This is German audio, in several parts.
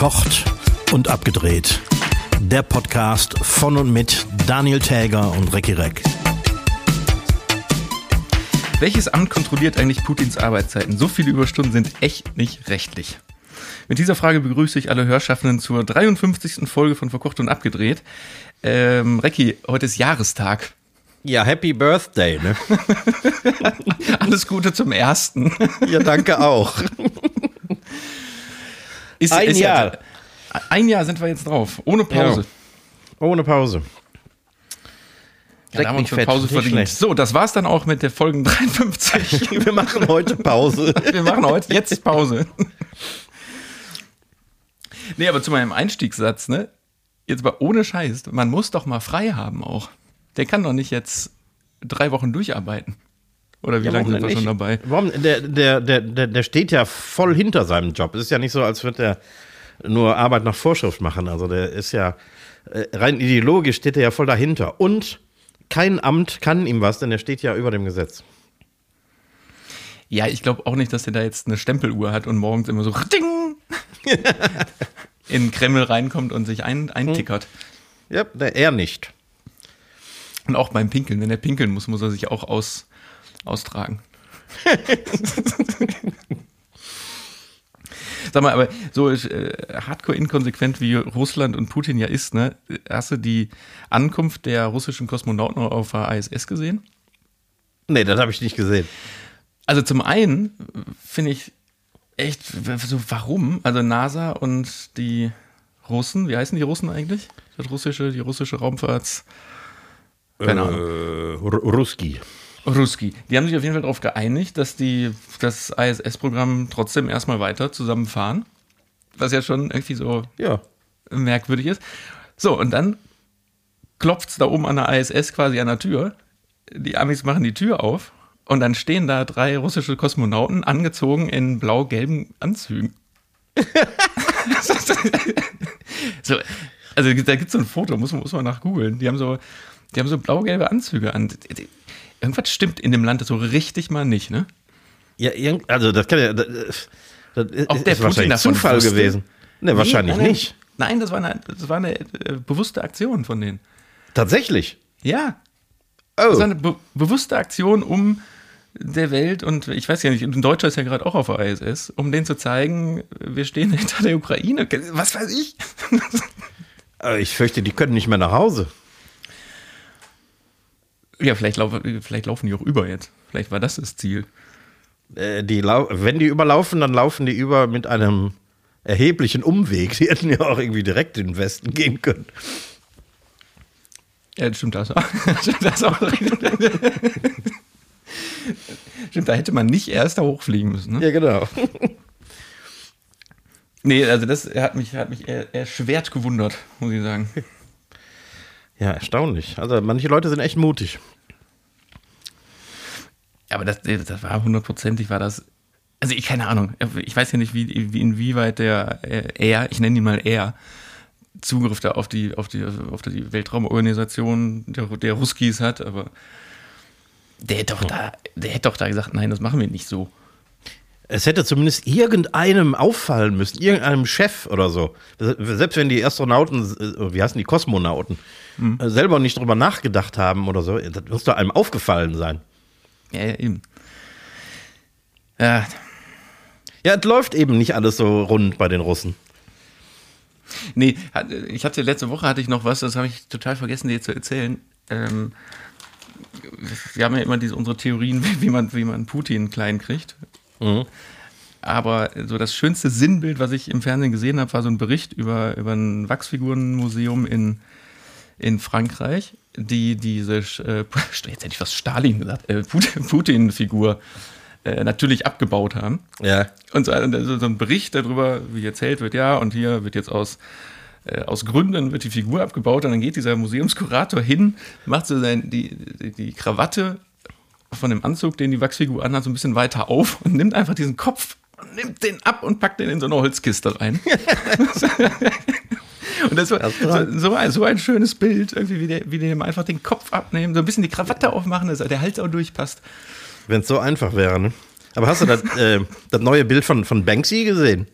Verkocht und abgedreht. Der Podcast von und mit Daniel Täger und Recki Reck. Welches Amt kontrolliert eigentlich Putins Arbeitszeiten? So viele Überstunden sind echt nicht rechtlich. Mit dieser Frage begrüße ich alle Hörschaffenden zur 53. Folge von Verkocht und Abgedreht. Ähm, Recki, heute ist Jahrestag. Ja, Happy Birthday, ne? Alles Gute zum ersten. Ja, danke auch. Ist, Ein ist Jahr. Ja, ein Jahr sind wir jetzt drauf, ohne Pause. Ohne Pause. Ja, da haben wir uns Pause verdient. So, das war's dann auch mit der Folgen 53. Wir machen heute Pause. Wir machen heute jetzt Pause. Nee, aber zu meinem Einstiegssatz, ne? Jetzt mal ohne Scheiß, man muss doch mal frei haben auch. Der kann doch nicht jetzt drei Wochen durcharbeiten. Oder wie Ja, lange sind wir schon dabei? Warum? Der, der, der, der, der steht ja voll hinter seinem Job. Es ist ja nicht so, als würde er nur Arbeit nach Vorschrift machen. Also der ist ja äh, rein ideologisch steht er ja voll dahinter. Und kein Amt kann ihm was, denn er steht ja über dem Gesetz. Ja, ich glaube auch nicht, dass der da jetzt eine Stempeluhr hat und morgens immer so ding in den Kreml reinkommt und sich ein, eintickert. Ja, der, er nicht. Und auch beim Pinkeln, wenn er pinkeln muss, muss er sich auch aus, austragen. Sag mal, aber so äh, hardcore inkonsequent wie Russland und Putin ja ist, ne? Hast du die Ankunft der russischen Kosmonauten auf der ISS gesehen? Nee, das habe ich nicht gesehen. Also zum einen finde ich echt so, warum? Also NASA und die Russen, wie heißen die Russen eigentlich? Das russische, die russische Raumfahrts. Keine Ahnung. Äh, Ru- Ruski. Ruski. Die haben sich auf jeden Fall darauf geeinigt, dass die das ISS-Programm trotzdem erstmal weiter zusammenfahren. Was ja schon irgendwie so Ja. merkwürdig ist. So, und dann klopft es da oben an der ISS quasi an der Tür. Die Amis machen die Tür auf und dann stehen da drei russische Kosmonauten angezogen in blau-gelben Anzügen. so, also da gibt es so ein Foto, muss, man- muss man nach googeln. Die haben so, die haben so blau-gelbe Anzüge an. Irgendwas stimmt in dem Land so richtig mal nicht, ne? Ja, also das kann ja. Das, das ist, Ob der ist wahrscheinlich Zufall wusste? gewesen. Ne, wahrscheinlich nein, nein. nicht. Nein, das war eine, das war eine äh, bewusste Aktion von denen. Tatsächlich. Ja, Oh. Das ist eine be bewusste Aktion, um der Welt, und ich weiß ja nicht, ein Deutscher ist ja gerade auch auf der ISS, um denen zu zeigen, wir stehen hinter der Ukraine. Was weiß ich? Aber ich fürchte, die können nicht mehr nach Hause. Ja, vielleicht, lau vielleicht laufen die auch über jetzt. Vielleicht war das das Ziel. Äh, die lau wenn die überlaufen, dann laufen die über mit einem erheblichen Umweg. Die hätten ja auch irgendwie direkt in den Westen gehen können. Ja, das stimmt das. stimmt das auch. stimmt, da hätte man nicht erst da hochfliegen müssen. Ne? Ja, genau. Nee, also das hat mich, hat mich erschwert gewundert, muss ich sagen. Ja, erstaunlich. Also manche Leute sind echt mutig. Aber das, das war hundertprozentig, war das. Also ich keine Ahnung. Ich weiß ja nicht, wie, wie inwieweit der äh, er, ich nenne ihn mal er, Zugriff da auf die, auf die, auf die Weltraumorganisation der, der Ruskis hat, aber der hätte doch da, der hätte doch da gesagt, nein, das machen wir nicht so. Es hätte zumindest irgendeinem auffallen müssen, irgendeinem Chef oder so. Selbst wenn die Astronauten, äh, wie heißen die Kosmonauten, äh, selber nicht drüber nachgedacht haben oder so, das muss doch einem aufgefallen sein. Ja, ja, eben. Ja, Ja, es läuft eben nicht alles so rund bei den Russen. Nee, ich hatte letzte Woche hatte ich noch was, das habe ich total vergessen, dir zu erzählen. Ähm, wir haben ja immer diese, unsere Theorien, wie, wie, man, wie man Putin klein kriegt. Aber so das schönste Sinnbild, was ich im Fernsehen gesehen habe, war so ein Bericht über, über ein Wachsfigurenmuseum in, in Frankreich, die diese, äh, jetzt hätte ich was Stalin gesagt, äh, Putin- Putin-Figur äh, natürlich abgebaut haben. Ja. Und so, also so ein Bericht darüber, wie erzählt wird, ja, und hier wird jetzt aus, äh, aus Gründen wird die Figur abgebaut und dann geht dieser Museumskurator hin, macht so sein, die, die, die Krawatte von dem Anzug, den die Wachsfigur anhat, so ein bisschen weiter auf und nimmt einfach diesen Kopf und nimmt den ab und packt den in so eine Holzkiste rein. und das war so, so, ein, so ein schönes Bild, irgendwie, wie, der, wie die dem einfach den Kopf abnehmen, so ein bisschen die Krawatte aufmachen, dass der Hals auch durchpasst. Wenn es so einfach wäre, ne? Aber hast du das, äh, das neue Bild von, von Banksy gesehen?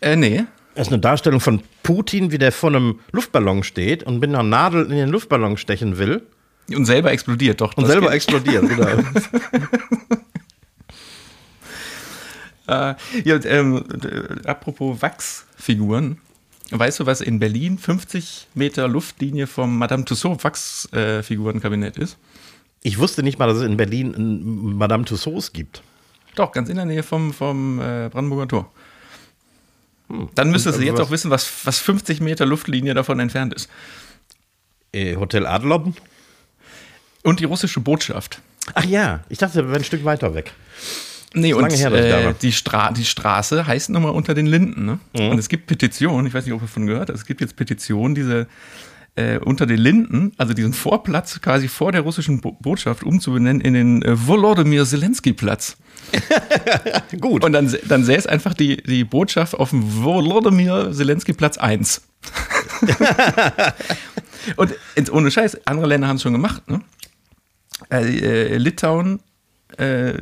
Äh, nee. Das ist eine Darstellung von Putin, wie der vor einem Luftballon steht und mit einer Nadel in den Luftballon stechen will Und selber explodiert, doch. und selber geht. explodiert. Genau. Äh, ja, ähm, äh, apropos Wachsfiguren. Weißt du, was in Berlin 50 Meter Luftlinie vom Madame Tussauds Wachsfigurenkabinett ist? Ich wusste nicht mal, dass es in Berlin ein Madame Tussauds gibt. Doch, ganz in der Nähe vom, vom äh, Brandenburger Tor. Dann müsstest du also jetzt was- auch wissen, was, was 50 Meter Luftlinie davon entfernt ist. Äh, Hotel Adlon? Und die russische Botschaft. Ach ja, ich dachte, wir wären ein Stück weiter weg. Nee, und her, äh, die, Stra die Straße heißt nun mal unter den Linden. Ne? Mhm. Und es gibt Petitionen, ich weiß nicht, ob ihr davon gehört habt, es gibt jetzt Petitionen, diese äh, unter den Linden, also diesen Vorplatz quasi vor der russischen Bo Botschaft umzubenennen in den äh, Volodymyr Zelensky-Platz. Gut. Und dann, dann sähe es einfach die, die Botschaft auf dem Volodymyr Zelensky-Platz 1. Und ohne Scheiß, andere Länder haben es schon gemacht. Ne? Äh, äh, Litauen äh,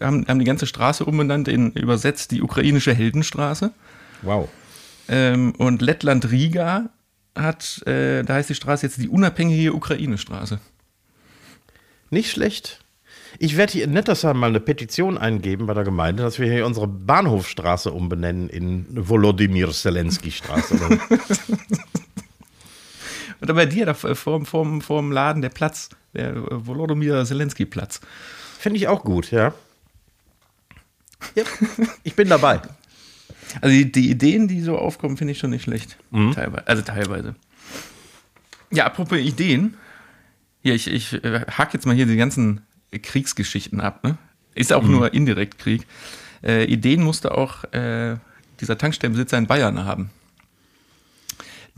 haben, haben die ganze Straße umbenannt in übersetzt die ukrainische Heldenstraße. wow. Ähm, und Lettland Riga hat, äh, da heißt die Straße jetzt die unabhängige Ukraine-Straße. Nicht schlecht. Ich werde hier in Nettersheim mal eine Petition eingeben bei der Gemeinde, dass wir hier unsere Bahnhofstraße umbenennen in Volodymyr Zelensky Straße. Oder bei dir da vorm, vorm, vorm Laden der Platz, der äh, Volodymyr Zelensky-Platz. Finde ich auch gut, ja. ja. Ich bin dabei. Also die, die Ideen, die so aufkommen, finde ich schon nicht schlecht. Teilweise. Also teilweise. Ja, apropos Ideen. Hier, ich, ich äh, hack jetzt mal hier die ganzen Kriegsgeschichten ab. Ne? Ist auch nur indirekt Krieg. Äh, Ideen musste auch äh, dieser Tankstellenbesitzer in Bayern haben.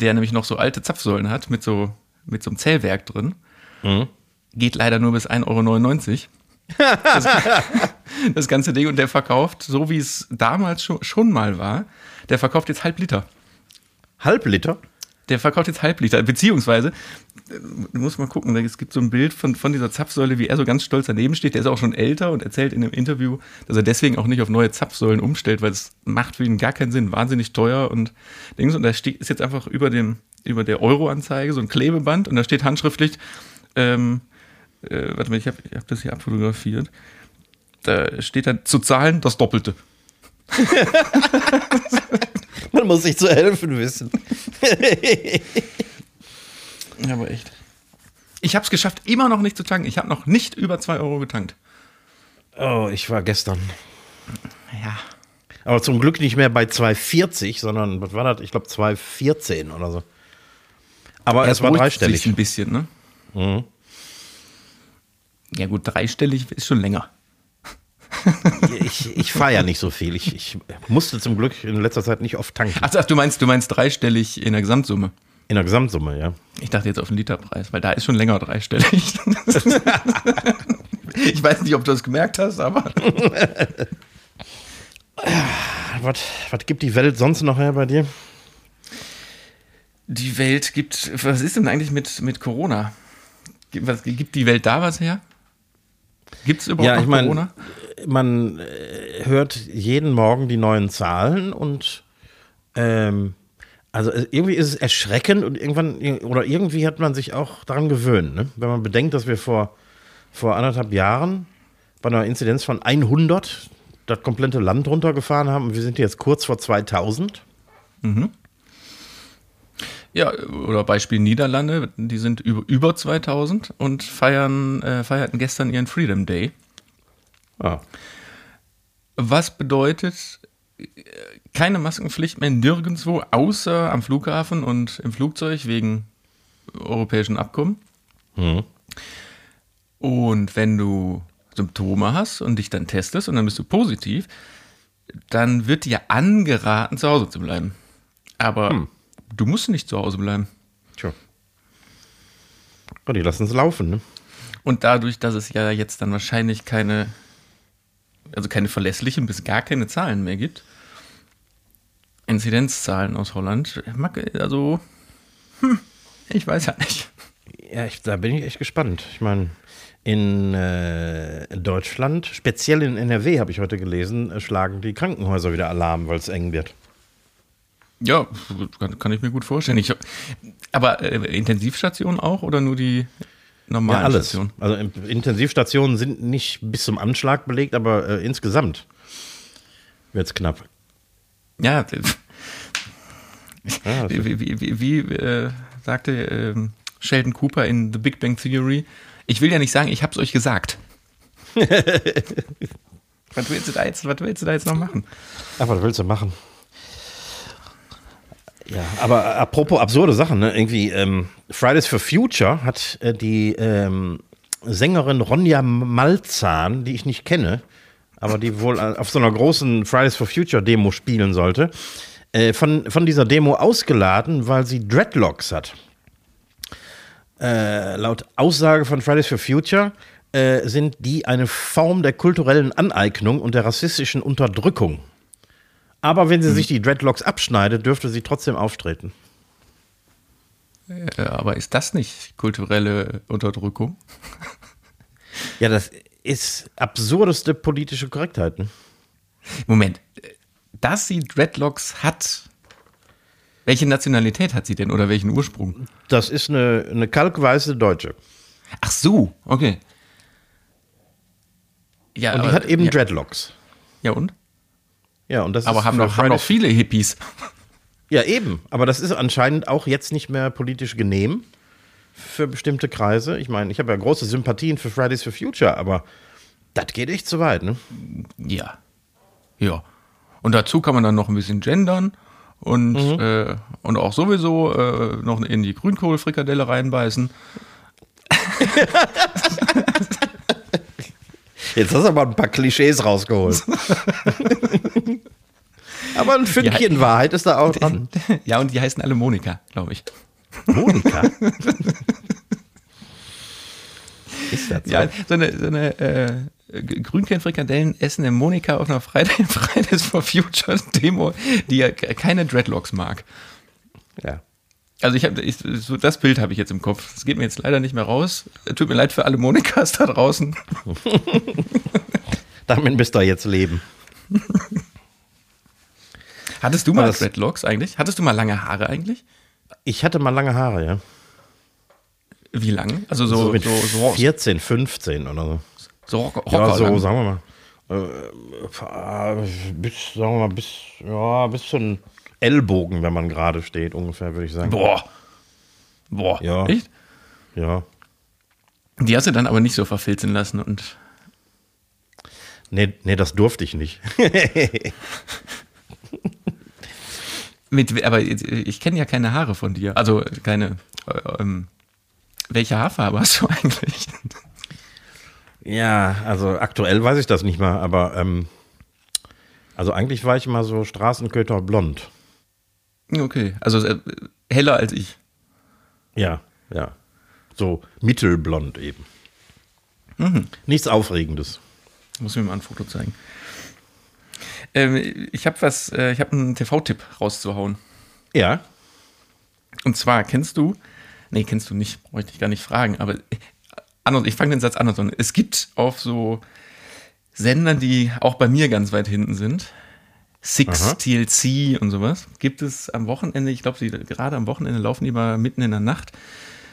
Der nämlich noch so alte Zapfsäulen hat mit so, mit so einem Zählwerk drin. Geht leider nur bis 1,99 Euro. Das, das ganze Ding und der verkauft, so wie es damals schon, schon mal war, der verkauft jetzt halb Liter. Halbliter? Der verkauft jetzt halb Liter, beziehungsweise, äh, du musst mal gucken, es gibt so ein Bild von, von dieser Zapfsäule, wie er so ganz stolz daneben steht. Der ist auch schon älter und erzählt in einem Interview, dass er deswegen auch nicht auf neue Zapfsäulen umstellt, weil es macht für ihn gar keinen Sinn, wahnsinnig teuer und Dings. Und da steht, ist jetzt einfach über, dem, über der Euro-Anzeige so ein Klebeband und da steht handschriftlich, ähm, äh, warte mal, ich habe ich hab das hier abfotografiert. Da steht dann zu zahlen das Doppelte. Man muss sich zu helfen wissen. Ja, aber echt. Ich habe es geschafft, immer noch nicht zu tanken. Ich habe noch nicht über 2 Euro getankt. Oh, ich war gestern. Ja. Aber zum Glück nicht mehr bei 2,40, sondern, was war das? Ich glaube 2,14 oder so. Aber es war dreistellig. sich ein bisschen, ne? Mhm. Ja gut, dreistellig ist schon länger. Ich, ich fahre ja nicht so viel. Ich, ich musste zum Glück in letzter Zeit nicht oft tanken. Ach, ach, du meinst, du meinst dreistellig in der Gesamtsumme. In der Gesamtsumme, ja. Ich dachte jetzt auf den Literpreis, weil da ist schon länger dreistellig. ich weiß nicht, ob du das gemerkt hast, aber Was, was gibt die Welt sonst noch her bei dir? die Welt gibt. Was ist denn eigentlich mit, mit Corona? Gibt, was, gibt die Welt da was her? Gibt es überhaupt Ja, ich meine, Corona? man äh, hört jeden Morgen die neuen Zahlen und ähm, also äh, irgendwie ist es erschreckend und irgendwann oder irgendwie hat man sich auch daran gewöhnt, ne? wenn man bedenkt, dass wir vor, vor anderthalb Jahren bei einer Inzidenz von 100 das komplette Land runtergefahren haben und wir sind jetzt kurz vor 2000. Ja, oder Beispiel Niederlande, die sind über, über 2000 und feiern, äh, feierten gestern ihren Freedom Day. Ah. Was bedeutet äh, keine Maskenpflicht mehr nirgendwo, außer am Flughafen und im Flugzeug wegen europäischen Abkommen. Und wenn du Symptome hast und dich dann testest und dann bist du positiv, dann wird dir angeraten, zu Hause zu bleiben. Aber du musst nicht zu Hause bleiben. Tja. Ja, die lassen es laufen, ne? Und dadurch, dass es ja jetzt dann wahrscheinlich keine, also keine verlässlichen bis gar keine Zahlen mehr gibt, Inzidenzzahlen aus Holland, also, hm, ich weiß ja nicht. Ja, ich, da bin ich echt gespannt. Ich meine, in äh, Deutschland, speziell in NRW, habe ich heute gelesen, äh, schlagen die Krankenhäuser wieder Alarm, weil es eng wird. Ja, kann, kann ich mir gut vorstellen. Ich, aber äh, Intensivstation auch oder nur die normalen Ja, alles. Stationen? Also in- Intensivstationen sind nicht bis zum Anschlag belegt, aber äh, insgesamt wird es knapp. Ja, das wie, wie, wie, wie äh, sagte ähm, Sheldon Cooper in The Big Bang Theory, ich will ja nicht sagen, ich hab's euch gesagt. was, willst du da jetzt, was willst du da jetzt noch machen? Ach, was willst du machen? Ja, aber apropos absurde Sachen, ne? Irgendwie, ähm, Fridays for Future hat äh, die ähm, Sängerin Ronja Malzahn, die ich nicht kenne, aber die wohl äh, auf so einer großen Fridays for Future Demo spielen sollte, äh, von, von dieser Demo ausgeladen, weil sie Dreadlocks hat. Äh, laut Aussage von Fridays for Future äh, sind die eine Form der kulturellen Aneignung und der rassistischen Unterdrückung. Aber wenn sie sich die Dreadlocks abschneidet, dürfte sie trotzdem auftreten. Äh, aber ist das nicht kulturelle Unterdrückung? Ja, das ist absurdeste politische Korrektheit. Ne? Moment, dass sie Dreadlocks hat, welche Nationalität hat sie denn oder welchen Ursprung? Das ist eine, eine kalkweiße Deutsche. Ach so, okay. Ja, Und die aber- hat eben ja, Dreadlocks. ja und? Ja, und das Aber ist haben doch, haben doch viele Hippies. Ja, eben. Aber das ist anscheinend auch jetzt nicht mehr politisch genehm für bestimmte Kreise. Ich meine, ich habe ja große Sympathien für Fridays for Future, aber das geht echt zu weit, ne? Ja. Ja. Und dazu kann man dann noch ein bisschen gendern und, Mhm. äh, und auch sowieso äh, noch in die Grünkohlfrikadelle reinbeißen. Jetzt hast du aber ein paar Klischees rausgeholt. aber ein Fünkchen Wahrheit ist da auch dran. Ja, und die heißen alle Monika, glaube ich. Monika? ist das so? Ja, so eine, so eine äh, Grünkohlfrikadellen essen in Monika auf einer Friday, Fridays for Future Demo, die ja keine Dreadlocks mag. ja. Also ich habe so das Bild habe ich jetzt im Kopf. Das geht mir jetzt leider nicht mehr raus. Tut mir leid für alle Monikas da draußen. Damit müsst ihr jetzt leben. Hattest du mal Dreadlocks eigentlich? Hattest du mal lange Haare eigentlich? Ich hatte mal lange Haare, ja. Wie lang? Also so, so, mit so, so, 14, 15 oder so. so Rock- Ja, Rocker so, lang. sagen wir mal. Äh, bis, sagen wir mal, bis, ja, bis zu einem Ellbogen, wenn man gerade steht, ungefähr, würde ich sagen. Boah. Boah. Ja. Echt? Ja. Die hast du dann aber nicht so verfilzen lassen und Nee, nee, das durfte ich nicht. mit, aber ich kenne ja keine Haare von dir. Also keine. äh, Ähm, welche Haarfarbe hast du eigentlich? ja, also aktuell weiß ich das nicht mal, aber ähm, also eigentlich war ich mal so Straßenköter blond. Okay, also äh, heller als ich. Ja, ja. So mittelblond eben. Nichts Aufregendes. Muss mir mal ein Foto zeigen. Ähm, ich habe was, äh, ich habe einen TV-Tipp rauszuhauen. Ja. Und zwar kennst du, nee, kennst du nicht, brauche ich dich gar nicht fragen, aber äh, anders, ich fange den Satz anders an. Es gibt auf so Sendern, die auch bei mir ganz weit hinten sind, Six Aha. TLC und sowas, gibt es am Wochenende, ich glaube, gerade am Wochenende laufen die mal mitten in der Nacht,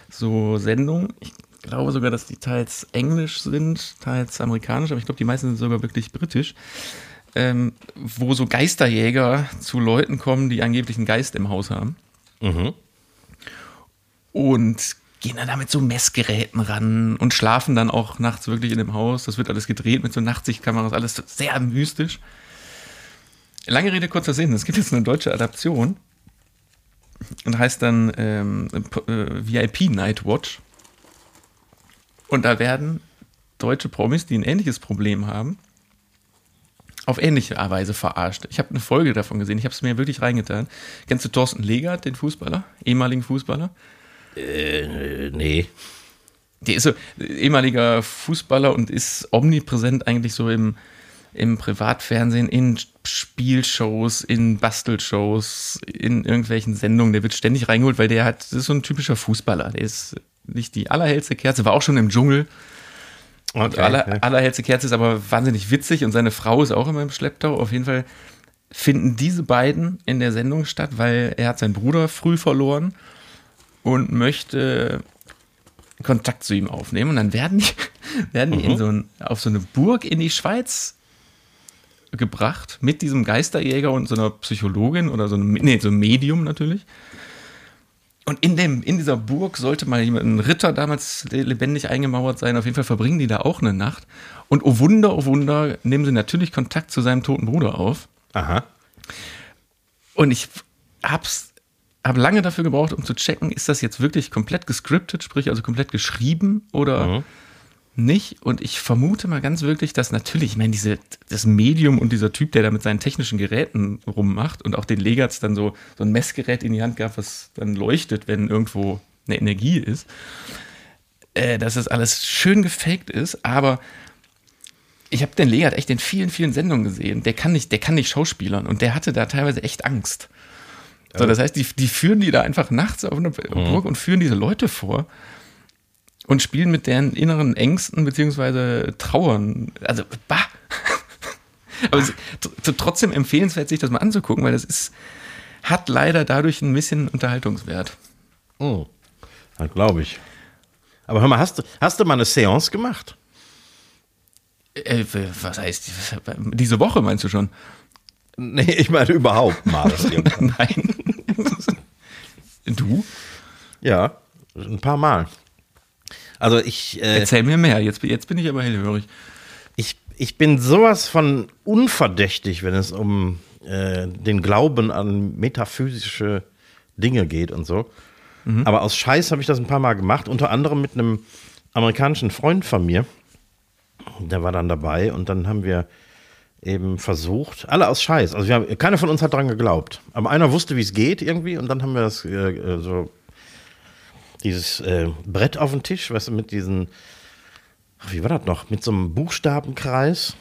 so Sendungen. Ich glaube sogar, dass die teils englisch sind, teils amerikanisch, aber ich glaube, die meisten sind sogar wirklich britisch. Ähm, wo so Geisterjäger zu Leuten kommen, die angeblich einen Geist im Haus haben und gehen dann da mit so Messgeräten ran und schlafen dann auch nachts wirklich in dem Haus. Das wird alles gedreht mit so Nachtsichtkameras, alles sehr mystisch. Lange Rede, kurzer Sinn. Es gibt jetzt eine deutsche Adaption und heißt dann ähm, äh, VIP Night Watch. Und da werden deutsche Promis, die ein ähnliches Problem haben, auf ähnliche Weise verarscht. Ich habe eine Folge davon gesehen, ich habe es mir wirklich reingetan. Kennst du Thorsten Legert, den Fußballer, ehemaligen Fußballer? Äh, nee. Der ist so ehemaliger Fußballer und ist omnipräsent eigentlich so im, im Privatfernsehen, in Spielshows, in Bastelshows, in irgendwelchen Sendungen. Der wird ständig reingeholt, weil der hat, das ist so ein typischer Fußballer. Der ist nicht die allerhellste Kerze, war auch schon im Dschungel. Und aller, allerhellste Kerze ist aber wahnsinnig witzig und seine Frau ist auch immer im Schlepptau. Auf jeden Fall finden diese beiden in der Sendung statt, weil er hat seinen Bruder früh verloren und möchte Kontakt zu ihm aufnehmen. Und dann werden die, werden die in so ein, auf so eine Burg in die Schweiz gebracht mit diesem Geisterjäger und so einer Psychologin oder so einem, nee, so einem Medium natürlich. Und in, dem, in dieser Burg sollte mal ein Ritter damals lebendig eingemauert sein. Auf jeden Fall verbringen die da auch eine Nacht. Und oh Wunder, oh Wunder, nehmen sie natürlich Kontakt zu seinem toten Bruder auf. Aha. Und ich hab's habe lange dafür gebraucht, um zu checken, ist das jetzt wirklich komplett gescriptet, sprich also komplett geschrieben oder Mhm. Nicht. Und ich vermute mal ganz wirklich, dass natürlich, ich meine, diese, das Medium und dieser Typ, der da mit seinen technischen Geräten rummacht und auch den Legatz dann so, so ein Messgerät in die Hand gab, was dann leuchtet, wenn irgendwo eine Energie ist, äh, dass das alles schön gefaked ist, aber ich habe den Legat echt in vielen, vielen Sendungen gesehen. Der kann nicht, der kann nicht schauspielern und der hatte da teilweise echt Angst. So, das heißt, die, die führen die da einfach nachts auf eine Burg und führen diese Leute vor und spielen mit deren inneren Ängsten beziehungsweise Trauern. Also, bah! Aber es trotzdem empfehlenswert, sich das mal anzugucken, weil das ist, hat leider dadurch ein bisschen Unterhaltungswert. Oh, das glaube ich. Aber hör mal, hast du, hast du mal eine Seance gemacht? Äh, was heißt, diese Woche meinst du schon? Nee, ich meine überhaupt mal. Nein. du? ja, ein paar Mal. Also ich, äh, Erzähl mir mehr. Jetzt, jetzt bin ich aber hellhörig. ich, ich bin sowas von unverdächtig, wenn es um äh, den Glauben an metaphysische Dinge geht und so. Aber aus Scheiß habe ich das ein paar Mal gemacht, unter anderem mit einem amerikanischen Freund von mir. Der war dann dabei und dann haben wir eben versucht, alle aus Scheiß. Also wir haben, keiner von uns hat dran geglaubt. Aber einer wusste, wie es geht irgendwie und dann haben wir das äh, äh, so dieses äh, Brett auf dem Tisch, weißt du, mit diesen, ach, wie war das noch, mit so einem Buchstabenkreis.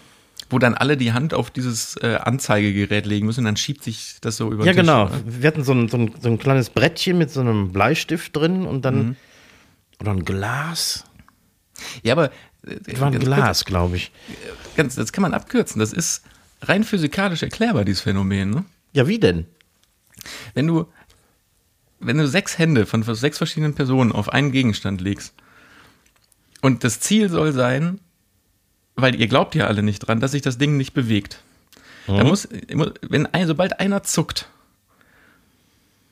Wo dann alle die Hand auf dieses äh, Anzeigegerät legen müssen, dann schiebt sich das so über Ja, den Tisch, genau. oder? Wir hatten so ein, so, ein, so ein kleines Brettchen mit so einem Bleistift drin und dann, oder ein Glas. Ja, aber. äh, Das war ein Glas, glaube ich. kurz, Ganz, das kann man abkürzen. Das ist rein physikalisch erklärbar, dieses Phänomen. Ne? Ja, wie denn? Wenn du, wenn du sechs Hände von sechs verschiedenen Personen auf einen Gegenstand legst und das Ziel soll sein, weil ihr glaubt ja alle nicht dran, dass sich das Ding nicht bewegt. Da muss, wenn ein, sobald einer zuckt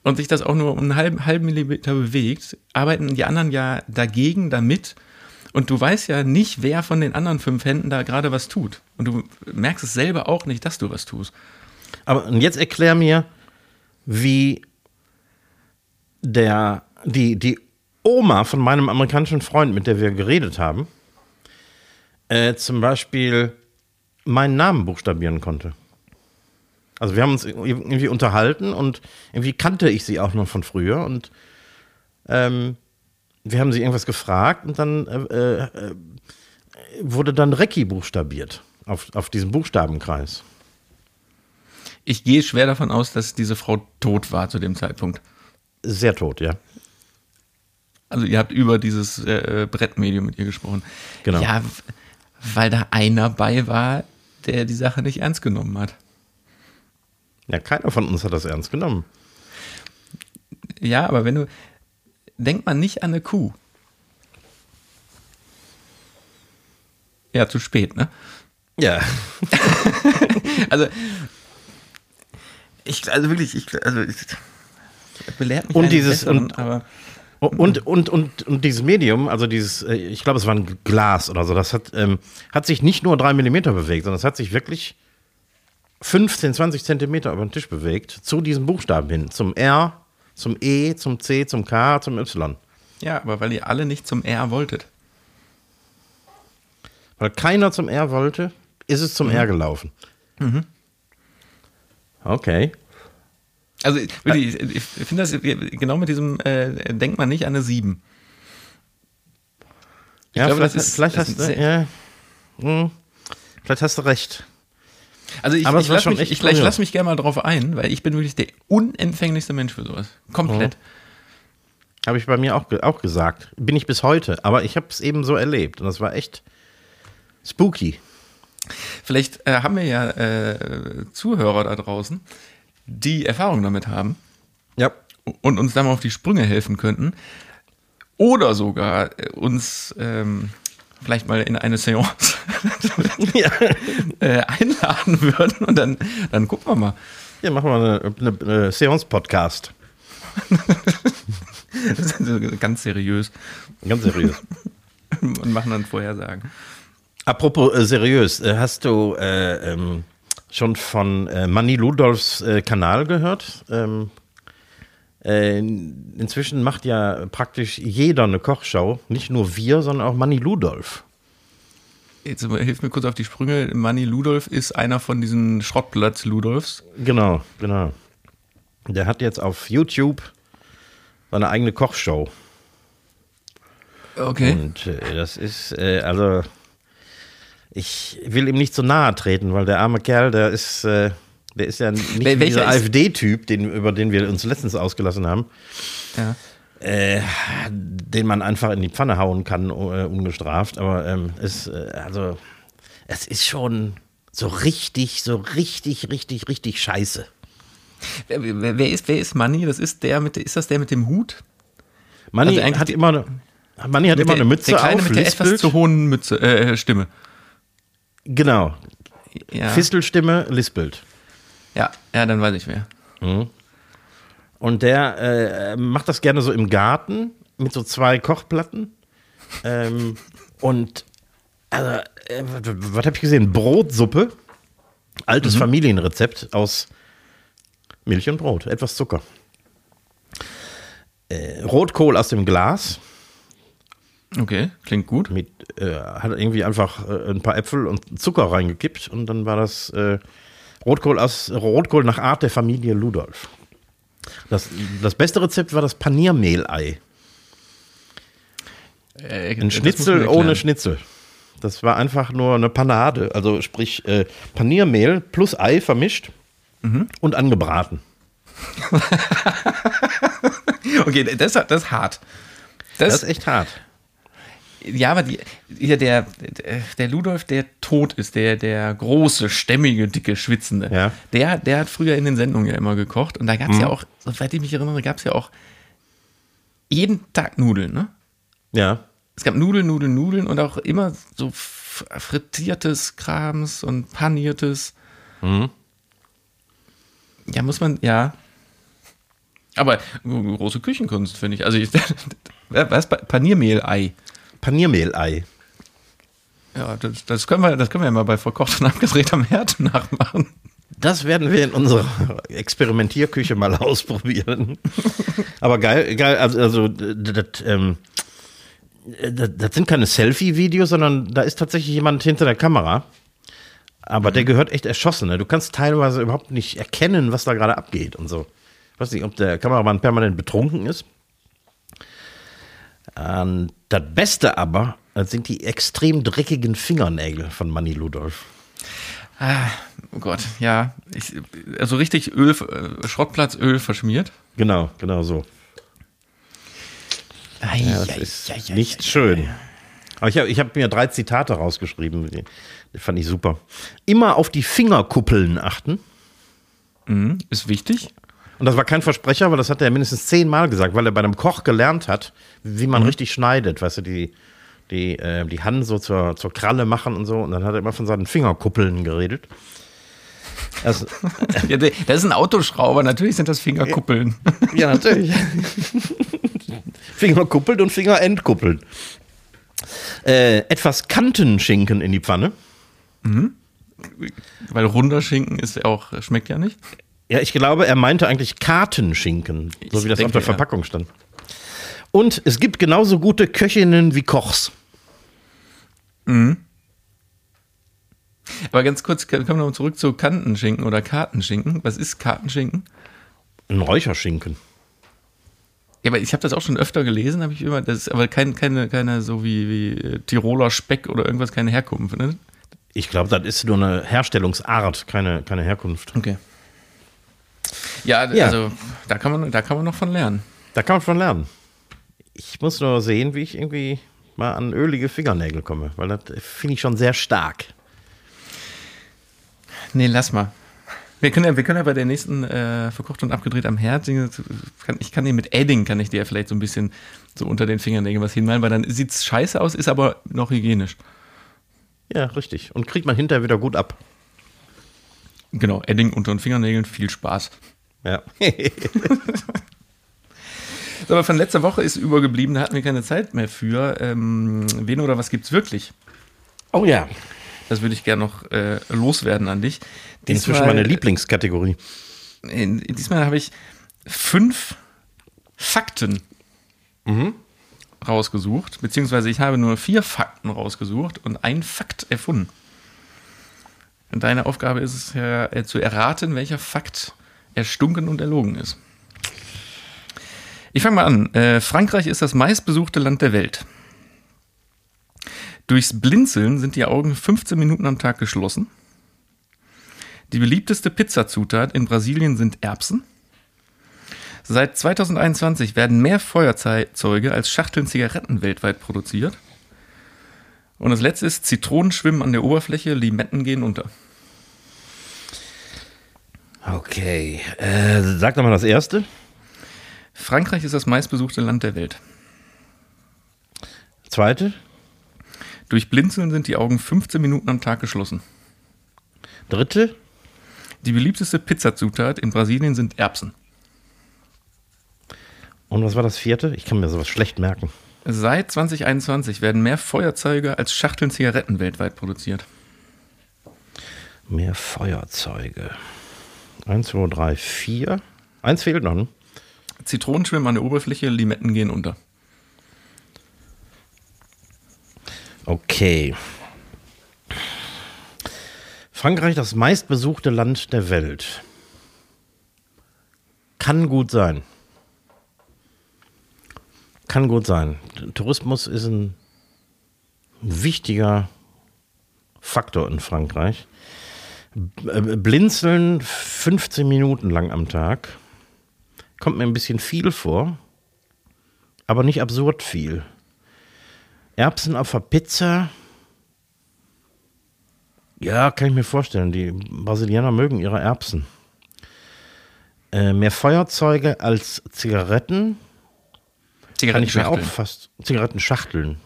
und sich das auch nur um einen halben, halben Millimeter bewegt, arbeiten die anderen ja dagegen, damit. Und du weißt ja nicht, wer von den anderen fünf Händen da gerade was tut. Und du merkst es selber auch nicht, dass du was tust. Aber und jetzt erklär mir, wie der, die, die Oma von meinem amerikanischen Freund, mit der wir geredet haben, äh, zum Beispiel meinen Namen buchstabieren konnte. Also wir haben uns irgendwie unterhalten und irgendwie kannte ich sie auch noch von früher und ähm, wir haben sie irgendwas gefragt und dann äh, äh, wurde dann Recki buchstabiert auf, auf diesem Buchstabenkreis. Ich gehe schwer davon aus, dass diese Frau tot war zu dem Zeitpunkt. Sehr tot, ja. Also ihr habt über dieses äh, Brettmedium mit ihr gesprochen. Genau. Ja, weil da einer bei war, der die Sache nicht ernst genommen hat. Ja, keiner von uns hat das ernst genommen. Ja, aber wenn du. Denkt man nicht an eine Kuh. Ja, zu spät, ne? Ja. Also. Ich, also wirklich, ich, also. Ich, belehrt mich Und dieses- Besseren, und- aber Und, und, und, und dieses Medium, also dieses, äh, ich glaube, es war ein Glas oder so, das hat, ähm, hat sich nicht nur drei Millimeter bewegt, sondern es hat sich wirklich 15, 20 Zentimeter über den Tisch bewegt, zu diesem Buchstaben hin, zum R, zum E, zum C, zum K, zum Y. ja, aber weil ihr alle nicht zum R wolltet. Weil keiner zum R wollte, ist es zum R gelaufen. Okay. Also wirklich, ich, ich finde das genau mit diesem äh, denkt man nicht an eine 7. Ich ja, glaube, vielleicht, das ist- vielleicht das hast du, ja, hm, vielleicht hast du recht. Also ich, Aber ich lasse mich, ich, lass mich gerne mal drauf ein, weil ich bin wirklich der unempfänglichste Mensch für sowas. Komplett. Habe ich bei mir auch, auch gesagt. Bin ich bis heute. Aber ich habe es eben so erlebt. Und das war echt spooky. Vielleicht äh, haben wir ja äh, Zuhörer da draußen, die Erfahrung damit haben Ja. und uns da mal auf die Sprünge helfen könnten. Oder sogar äh, uns ähm, vielleicht mal in eine Seance ja. äh, einladen würden und dann, dann gucken wir mal. Hier machen wir eine, eine, eine Seance-Podcast. Ganz seriös Ganz seriös. und machen dann Vorhersagen. Apropos äh, seriös, äh, hast du äh, ähm, schon von äh, Manny Ludolfs äh, Kanal gehört? Ähm, äh, inzwischen macht ja praktisch jeder eine Kochshow, nicht nur wir, sondern auch Manny Ludolf. Jetzt aber hilf mir kurz auf die Sprünge. Manny Ludolf ist einer von diesen Schrottplatz Ludolfs. Genau, genau. Der hat jetzt auf YouTube seine eigene Kochshow. Okay. Und äh, das ist, äh, also, ich will ihm nicht zu nahe treten, weil der arme Kerl, der ist, äh, der ist ja nicht Wel- dieser AfD-Typ, den, über den wir uns letztens ausgelassen haben, Ja. äh, den man einfach in die Pfanne hauen kann, uh, ungestraft. Aber ähm, es, äh, also, es ist schon so richtig, so richtig, richtig, richtig scheiße. Wer, wer, wer ist, wer ist Manny? Das ist der mit, ist das der mit dem Hut? Manni Also hat immer, eine- Manni hat immer der, eine Mütze der Kleine auf, mit der etwas zu hohen Mütze, äh, Stimme. Genau, Ja. Fistelstimme, lispelt. ja, ja, dann weiß ich wer. Und der äh, macht das gerne so im Garten mit so zwei Kochplatten. ähm, und also, äh, was, habe ich gesehen? Brotsuppe. Altes Familienrezept aus Milch und Brot, etwas Zucker. Äh, Rotkohl aus dem Glas. Okay, klingt gut. Mit, äh, hat irgendwie einfach äh, ein paar Äpfel und Zucker reingekippt und dann war das äh, Rotkohl aus Rotkohl nach Art der Familie Ludolf. Das, das beste Rezept war das Paniermehlei. Äh, Ein Schnitzel ohne. Schnitzel. Das war einfach nur eine Panade, also sprich äh, Paniermehl plus Ei vermischt Mhm. und angebraten. Okay, das, das ist hart. Das, Das ist echt hart. Ja, aber die, ja, der, der, Ludolf, der tot ist, der, der große, stämmige, dicke, schwitzende, Ja. der, der hat früher in den Sendungen ja immer gekocht. Und da gab es Mhm. ja auch, soweit ich mich erinnere, gab es ja auch jeden Tag Nudeln, ne? Ja. Es gab Nudeln, Nudeln, Nudeln und auch immer so frittiertes Krams und paniertes. Mhm. Ja, muss man, ja. Aber große Küchenkunst, finde ich. Also, ich, was? Paniermehlei. Paniermehlei. Ja, das, das, können wir, das können wir ja mal bei verkocht und abgedreht am Herd nachmachen. Das werden wir in unserer Experimentierküche mal ausprobieren. Aber geil, geil, also, also das, ähm, das, das sind keine Selfie-Videos, sondern da ist tatsächlich jemand hinter der Kamera. Aber der gehört echt erschossen. Ne? Du kannst teilweise überhaupt nicht erkennen, was da gerade abgeht und so. Ich weiß nicht, ob der Kameramann permanent betrunken ist. Ähm, das Beste aber das sind die extrem dreckigen Fingernägel von Manny Ludolf. Oh Gott, ja. Ich, also richtig Öl, äh, Schrottplatzöl verschmiert. Genau, genau so. Ja, das ist nicht schön. Aber ich habe hab mir drei Zitate rausgeschrieben. Die, die fand ich super. Immer auf die Fingerkuppeln achten. Mhm, ist wichtig. Und das war kein Versprecher, weil das hat er mindestens zehnmal gesagt, weil er bei einem Koch gelernt hat, wie man richtig schneidet. Weißt du, die, die, äh, die Hand so zur, zur Kralle machen und so. Und dann hat er immer von seinen Fingerkuppeln geredet. Das, Ja, das ist ein Autoschrauber, natürlich sind das Fingerkuppeln. Ja, natürlich. Finger kuppeln und Finger entkuppeln. Äh, etwas Kantenschinken in die Pfanne. Weil runder Schinken ist auch, schmeckt ja nicht. Ja, ich glaube, er meinte eigentlich Kartenschinken, so Ich wie das denke, auf der ja. Verpackung stand. Und es gibt genauso gute Köchinnen wie Kochs. Aber ganz kurz, kommen wir noch zurück zu Kantenschinken oder Kartenschinken. Was ist Kartenschinken? Ein Räucherschinken. Ja, aber ich habe das auch schon öfter gelesen, habe ich immer, das ist aber kein, keine, keine so wie, wie äh, Tiroler Speck oder irgendwas, keine Herkunft, ne? Ich glaube, das ist nur eine Herstellungsart, keine, keine Herkunft. Okay. Ja, Ja. also da kann man, da kann man noch von lernen. Da kann man von lernen. Ich muss nur sehen, wie ich irgendwie mal an ölige Fingernägel komme, weil das finde ich schon sehr stark. Nee, lass mal. Wir können ja, wir können ja bei der nächsten äh, verkocht und abgedreht am Herd. Ich kann den mit Edding, kann ich dir vielleicht so ein bisschen so unter den Fingernägeln was hinmalen, weil dann sieht es scheiße aus, ist aber noch hygienisch. Ja, richtig. Und kriegt man hinterher wieder gut ab. Genau, Edding unter den Fingernägeln, viel Spaß. Ja. So, aber von letzter Woche ist übergeblieben, da hatten wir keine Zeit mehr für. Ähm, wen oder was gibt's wirklich? oh ja. Das würde ich gerne noch äh, loswerden an dich. Inzwischen meine Lieblingskategorie. in, diesmal habe ich fünf Fakten rausgesucht, beziehungsweise ich habe nur vier Fakten rausgesucht und einen Fakt erfunden. Und deine Aufgabe ist es ja äh, zu erraten, welcher Fakt erstunken und erlogen ist. Ich fange mal an. Äh, Frankreich ist das meistbesuchte Land der Welt. Durchs Blinzeln sind die Augen 15 Minuten am Tag geschlossen. Die beliebteste Pizzazutat in Brasilien sind Erbsen. Seit 2021 werden mehr Feuerzeuge als Schachteln Zigaretten weltweit produziert. Und das letzte ist, Zitronen schwimmen an der Oberfläche, Limetten gehen unter. Okay. Äh, sag doch mal das erste. Frankreich ist das meistbesuchte Land der Welt. Zweite. Durch Blinzeln sind die Augen 15 Minuten am Tag geschlossen. Dritte. Die beliebteste Pizzazutat in Brasilien sind Erbsen. Und was war das vierte? Ich kann mir sowas schlecht merken. Seit 2021 werden mehr Feuerzeuge als Schachteln Zigaretten weltweit produziert. Mehr Feuerzeuge. Eins, zwei, drei, vier. Eins fehlt noch, ne? Zitronen schwimmen an der Oberfläche, Limetten gehen unter. Okay. Frankreich, das meistbesuchte Land der Welt. Kann gut sein. Kann gut sein. Tourismus ist ein wichtiger Faktor in Frankreich. Äh, Blinzeln 15 Minuten lang am Tag. Kommt mir ein bisschen viel vor, aber nicht absurd viel. Erbsen auf der Pizza. Ja, kann ich mir vorstellen. Die Brasilianer mögen ihre Erbsen. Äh, mehr Feuerzeuge als Zigaretten. Kann ich mir auch fast. Zigarettenschachteln.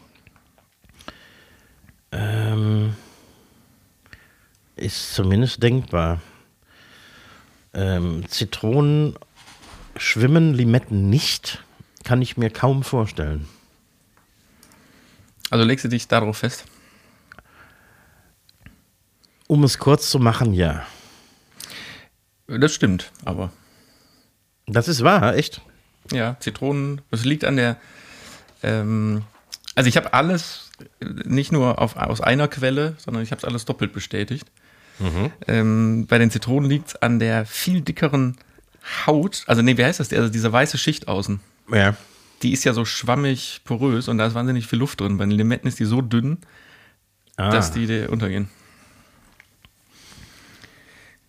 Ähm, ist zumindest denkbar. Ähm, Zitronen schwimmen, Limetten nicht. Kann ich mir kaum vorstellen. Also legst du dich darauf fest? Um es kurz zu machen, ja. Das stimmt, aber Das ist wahr, echt. Ja, Zitronen, das liegt an der. Ähm, also ich habe alles nicht nur auf, aus einer Quelle, sondern ich habe es alles doppelt bestätigt. Ähm, bei den Zitronen liegt es an der viel dickeren Haut, also nee, wie heißt das? Also diese weiße Schicht außen. Ja. Die ist ja so schwammig porös und da ist wahnsinnig viel Luft drin. Bei den Limetten ist die so dünn, Ah. dass die dir untergehen.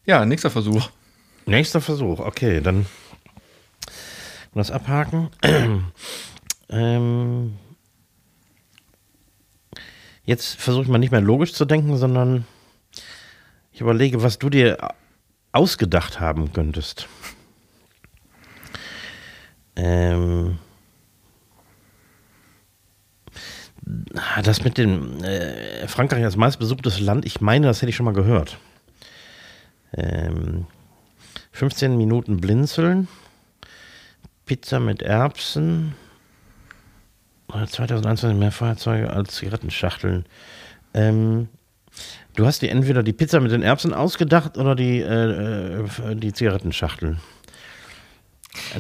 Ja, nächster Versuch. Nächster Versuch, okay, dann das abhaken. ähm, jetzt versuche ich mal nicht mehr logisch zu denken, sondern ich überlege, was du dir ausgedacht haben könntest. Ähm, das mit dem äh, Frankreich als meistbesuchtes Land, ich meine, das hätte ich schon mal gehört. Ähm, 15 Minuten blinzeln. Pizza mit Erbsen. Äh, 2021 mehr Feuerzeuge als Zigarettenschachteln. Ähm, du hast dir entweder die Pizza mit den Erbsen ausgedacht oder die, äh, äh, die Zigarettenschachteln.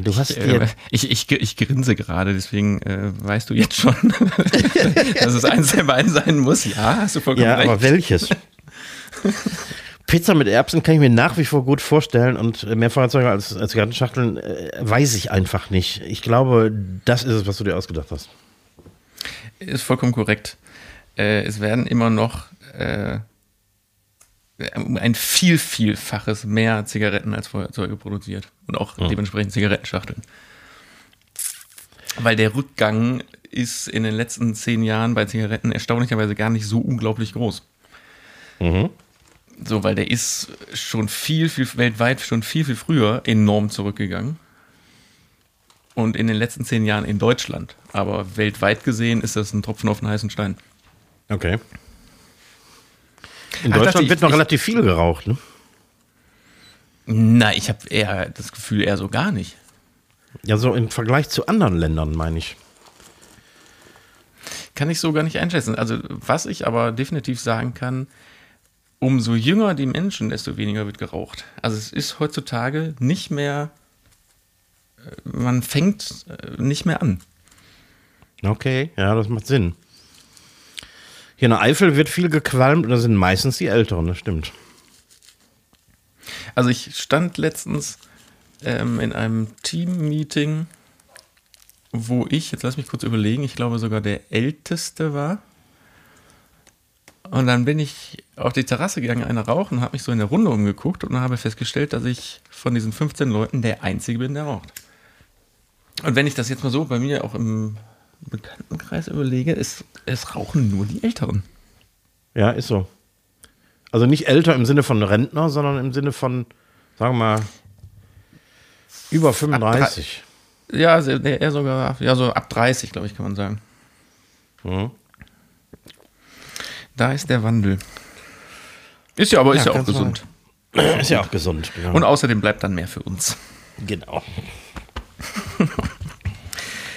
Du hast dir. Äh, ich, ich, ich grinse gerade, deswegen äh, weißt du jetzt schon, dass es eins der beiden sein muss. Ja, hast du vollkommen Ja, recht. aber welches? Pizza mit Erbsen kann ich mir nach wie vor gut vorstellen und mehr Feuerzeuge als, als Zigarettenschachteln äh, weiß ich einfach nicht. Ich glaube, das ist es, was du dir ausgedacht hast. Ist vollkommen korrekt. Äh, es werden immer noch äh, ein viel, vielfaches mehr Zigaretten als Feuerzeuge produziert. Und auch dementsprechend Zigarettenschachteln. Weil der Rückgang ist in den letzten zehn Jahren bei Zigaretten erstaunlicherweise gar nicht so unglaublich groß. So, weil der ist schon viel, viel, weltweit schon viel, viel früher enorm zurückgegangen. Und in den letzten zehn Jahren in Deutschland. Aber weltweit gesehen ist das ein Tropfen auf den heißen Stein. Okay. In Ach, Deutschland dachte ich- wird noch ich- relativ viel geraucht, ne? Na, ich habe eher das Gefühl, eher so gar nicht. Ja, so im Vergleich zu anderen Ländern, meine ich. Kann ich so gar nicht einschätzen. Also, was ich aber definitiv sagen kann, umso jünger die Menschen, desto weniger wird geraucht. Also, es ist heutzutage nicht mehr, äh, man fängt äh, nicht mehr an. Okay, ja, das macht Sinn. Hier in der Eifel wird viel gequalmt und das sind meistens die Älteren, das stimmt. Also, ich stand letztens ähm, in einem Team-Meeting, wo ich, jetzt lass mich kurz überlegen, ich glaube sogar der Älteste war. Und dann bin ich auf die Terrasse gegangen, eine rauchen, habe mich so in der Runde umgeguckt und habe festgestellt, dass ich von diesen 15 Leuten der Einzige bin, der raucht. Und wenn ich das jetzt mal so bei mir auch im Bekanntenkreis überlege, es, es rauchen nur die Älteren. Ja, ist so. Also nicht älter im Sinne von Rentner, sondern im Sinne von, sagen wir mal, über 35. Ja, eher sogar, ja, so ab 30, glaube ich, kann man sagen. Mhm. Da ist der Wandel. Ist ja aber ist Ja, ja, auch gesund. Ist ja auch gesund. Genau. Und außerdem bleibt dann mehr für uns. genau.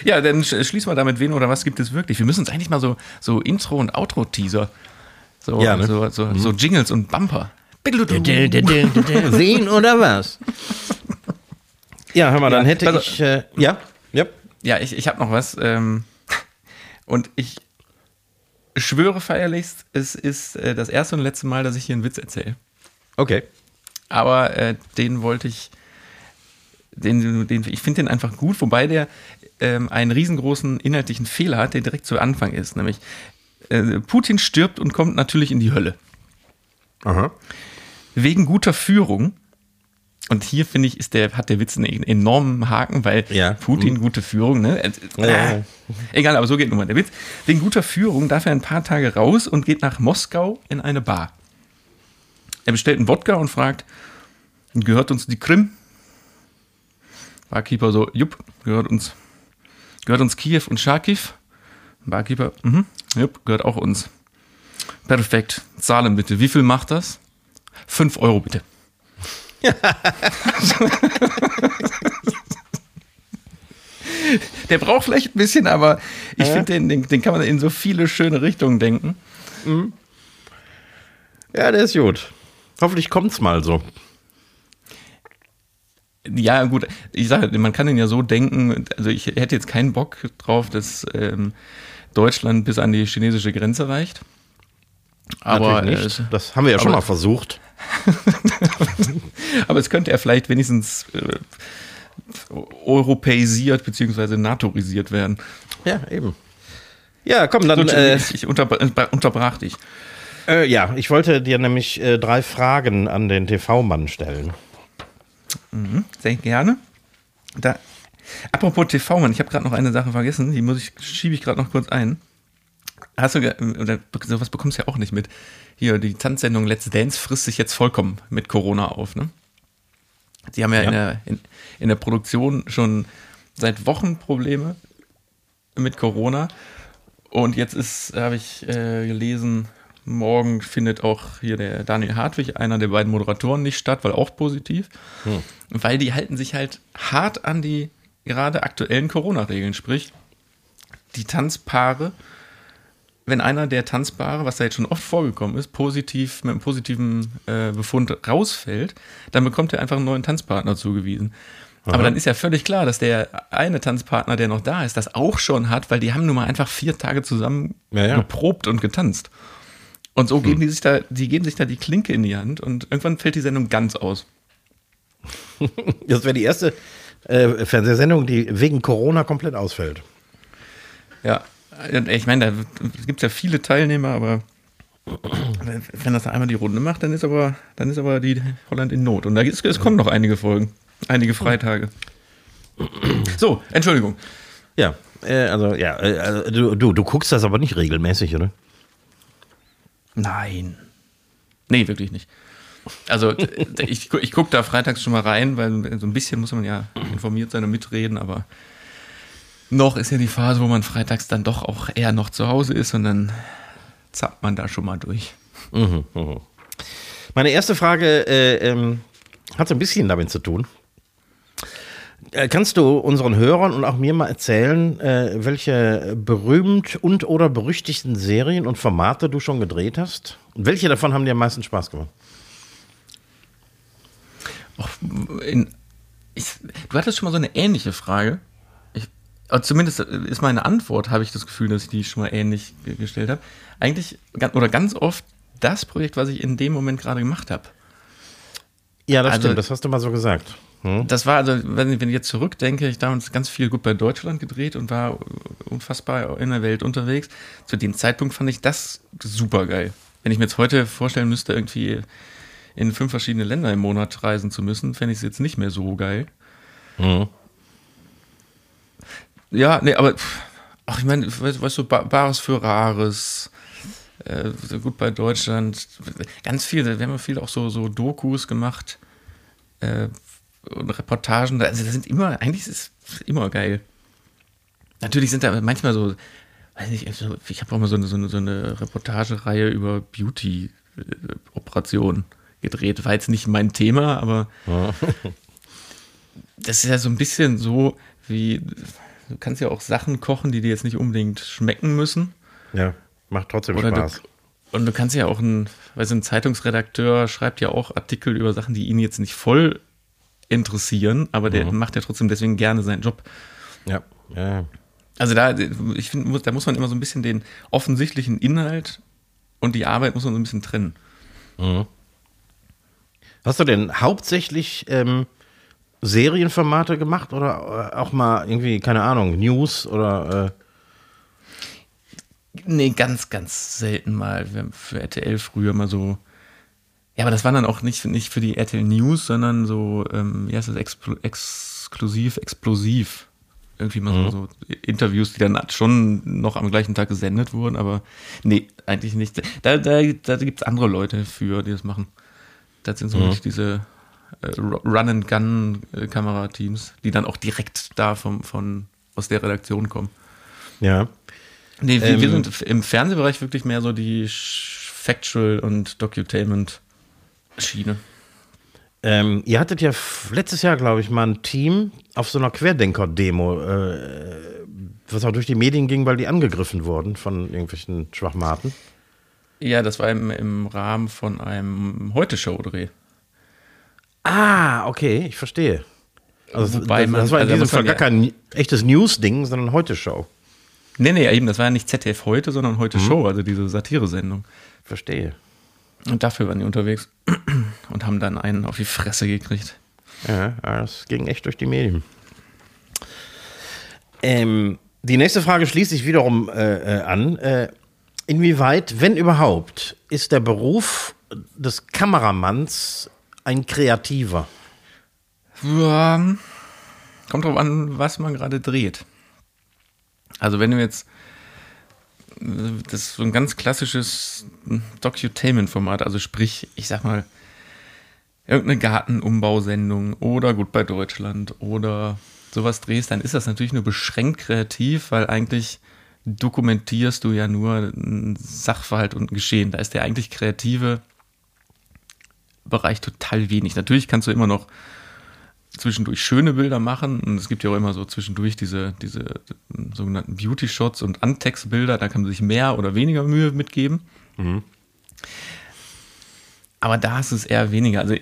Ja, dann sch- schließen wir damit, wen oder was gibt es wirklich. Wir müssen uns eigentlich mal so, so Intro- und Outro-Teaser, so, Ja, ne? so, so, so Jingles und Bumper. Wen oder was? Ja, hör mal, dann Ja, hätte also- ich. Äh, ja, ja. Ja, ich, ich habe noch was. Ähm, und ich schwöre feierlichst, es ist äh, das erste und letzte Mal, dass ich hier einen Witz erzähle. Okay. aber äh, den wollte ich, den, den, ich finde den einfach gut, wobei der ähm, einen riesengroßen inhaltlichen Fehler hat, der direkt zu Anfang ist, nämlich äh, Putin stirbt und kommt natürlich in die Hölle. Aha. Wegen guter Führung. Und hier finde ich, ist der, hat der Witz einen enormen Haken, weil Ja. Putin gute Führung, ne? Äh, ja. Egal, aber so geht nun mal der Witz. Wegen guter Führung darf er ein paar Tage raus und geht nach Moskau in eine Bar. Er bestellt einen Wodka und fragt, gehört uns die Krim? Barkeeper so, jupp, gehört uns. Gehört uns Kiew und Charkiw? Barkeeper, mhm, jupp, gehört auch uns. Perfekt, zahlen bitte. Wie viel macht das? Fünf Euro bitte. Der braucht vielleicht ein bisschen, aber ich finde, den, den, den kann man in so viele schöne Richtungen denken. Ja, der ist gut. Hoffentlich kommt's mal so. Ja, gut, ich sage, man kann ihn ja so denken, also ich hätte jetzt keinen Bock drauf, dass ähm, Deutschland bis an die chinesische Grenze reicht. Aber, Natürlich nicht. äh, das haben wir ja schon mal versucht. aber es könnte er vielleicht wenigstens äh, europäisiert bzw. natorisiert werden. Ja, eben. Ja, komm, dann. Äh, ich unterbra unterbrach dich. äh, ja, ich wollte dir nämlich äh, drei Fragen an den TV-Mann stellen. Sehr gerne. Da, apropos TV, Mann, ich habe gerade noch eine Sache vergessen, die muss ich, schiebe ich gerade noch kurz ein. Hast du, oder sowas bekommst du ja auch nicht mit. Hier, die Tanzsendung Let's Dance frisst sich jetzt vollkommen mit Corona auf, ne? Sie haben ja, Ja. In, der, in, in der Produktion schon seit Wochen Probleme mit Corona. Und jetzt ist, habe ich äh, gelesen, morgen findet auch hier der Daniel Hartwig, einer der beiden Moderatoren, nicht statt, weil auch positiv. Weil die halten sich halt hart an die gerade aktuellen Corona-Regeln. Sprich, die Tanzpaare, wenn einer der Tanzpaare, was da jetzt schon oft vorgekommen ist, positiv mit einem positiven äh, Befund rausfällt, dann bekommt er einfach einen neuen Tanzpartner zugewiesen. Aber dann ist ja völlig klar, dass der eine Tanzpartner, der noch da ist, das auch schon hat, weil die haben nun mal einfach vier Tage zusammen Ja, ja. geprobt und getanzt. Und so geben die sich da, die geben sich da die Klinke in die Hand und irgendwann fällt die Sendung ganz aus. Das wäre die erste äh, Fernsehsendung, die wegen Corona komplett ausfällt. Ja, ich meine, da gibt es ja viele Teilnehmer, aber wenn das da einmal die Runde macht, dann ist aber, dann ist aber die Holland in Not. Und da ist, es kommen noch einige Folgen, einige Freitage. So, Entschuldigung. Ja, äh, also ja, äh, also, du, du, du guckst das aber nicht regelmäßig, oder? Nein. Nee, wirklich nicht. Also ich, ich gucke da freitags schon mal rein, weil so ein bisschen muss man ja informiert sein und mitreden, aber noch ist ja die Phase, wo man freitags dann doch auch eher noch zu Hause ist und dann zappt man da schon mal durch. Mhm, mh. Meine erste Frage äh, ähm, hat so ein bisschen damit zu tun. Äh, kannst du unseren Hörern und auch mir mal erzählen, äh, welche berühmt und oder berüchtigten Serien und Formate du schon gedreht hast? Und welche davon haben dir am meisten Spaß gemacht? Och, in, ich, du hattest schon mal so eine ähnliche Frage. Ich, zumindest ist meine Antwort, habe ich das Gefühl, dass ich die schon mal ähnlich gestellt habe. Eigentlich oder ganz oft das Projekt, was ich in dem Moment gerade gemacht habe. Ja, das also, stimmt, das hast du mal so gesagt. Hm? Das war also, wenn, ich jetzt zurückdenke, ich damals ganz viel gut bei Deutschland gedreht und war unfassbar in der Welt unterwegs. Zu dem Zeitpunkt fand ich das super geil. Wenn ich mir jetzt heute vorstellen müsste, irgendwie in fünf verschiedene Länder im Monat reisen zu müssen, fände ich es jetzt nicht mehr so geil. Mhm. Ja, nee, aber ach, ich meine, weißt, du, Bares für Rares, äh, gut bei Deutschland, ganz viel, wir haben ja viel auch so, so Dokus gemacht äh, und Reportagen, also das sind immer, eigentlich ist es immer geil. Natürlich sind da manchmal so, weiß nicht, ich habe auch mal so eine, so eine, so eine Reportagereihe über Beauty-Operationen. Äh, gedreht. War jetzt nicht mein Thema, aber das ist ja so ein bisschen so wie, du kannst ja auch Sachen kochen, die dir jetzt nicht unbedingt schmecken müssen. Ja, macht trotzdem Oder Spaß. Du, und du kannst ja auch ein, weißt du, ein Zeitungsredakteur schreibt ja auch Artikel über Sachen, die ihn jetzt nicht voll interessieren, aber der mhm. macht ja trotzdem deswegen gerne seinen Job. Ja, ja. Also da, ich finde, da muss man immer so ein bisschen den offensichtlichen Inhalt und die Arbeit muss man so ein bisschen trennen. Mhm. Hast du denn hauptsächlich ähm, Serienformate gemacht oder äh, auch mal irgendwie, keine Ahnung, News oder. Äh nee, ganz, ganz selten mal. Für RTL früher mal so. Ja, aber das waren dann auch nicht, nicht für die RTL News, sondern so, ähm, wie heißt das, Expl exklusiv, explosiv. Irgendwie mal mhm. so, so, Interviews, die dann schon noch am gleichen Tag gesendet wurden, aber nee, eigentlich nicht. Da, da, da gibt es andere Leute für, die das machen. Das sind so mhm. diese äh, Run-and-Gun-Kamerateams, die dann auch direkt da vom, von, aus der Redaktion kommen. Ja. Nee, wir, ähm, wir sind im Fernsehbereich wirklich mehr so die Factual- und Docutainment-Schiene. Ähm, ihr hattet ja letztes Jahr, glaube ich, mal ein Team auf so einer Querdenker-Demo, äh, was auch durch die Medien ging, weil die angegriffen wurden von irgendwelchen Schwachmaten. Ja, das war im, im Rahmen von einem Heute-Show-Dreh. Ah, okay, ich verstehe. Also, Wobei das, man, das war in also diesem Fall gar kein echtes News-Ding, sondern Heute-Show. Nee, nee, eben, das war ja nicht ZDF heute, sondern heute mhm. Show, also diese Satire-Sendung. Verstehe. Und dafür waren die unterwegs und haben dann einen auf die Fresse gekriegt. Ja, das ging echt durch die Medien. Ähm, die nächste Frage schließt sich wiederum äh, äh an. Äh, Inwieweit, wenn überhaupt, ist der Beruf des Kameramanns ein kreativer? Ja, kommt drauf an, was man gerade dreht. Also wenn du jetzt das ist so ein ganz klassisches Docutainment-Format, also sprich, ich sag mal, irgendeine Gartenumbausendung oder gut bei Deutschland oder sowas drehst, dann ist das natürlich nur beschränkt kreativ, weil eigentlich dokumentierst du ja nur einen Sachverhalt und ein Geschehen. Da ist der eigentlich kreative Bereich total wenig. Natürlich kannst du immer noch zwischendurch schöne Bilder machen und es gibt ja auch immer so zwischendurch diese, diese sogenannten Beauty-Shots und Antext-Bilder, da kann man sich mehr oder weniger Mühe mitgeben. Mhm. Aber da ist es eher weniger. Also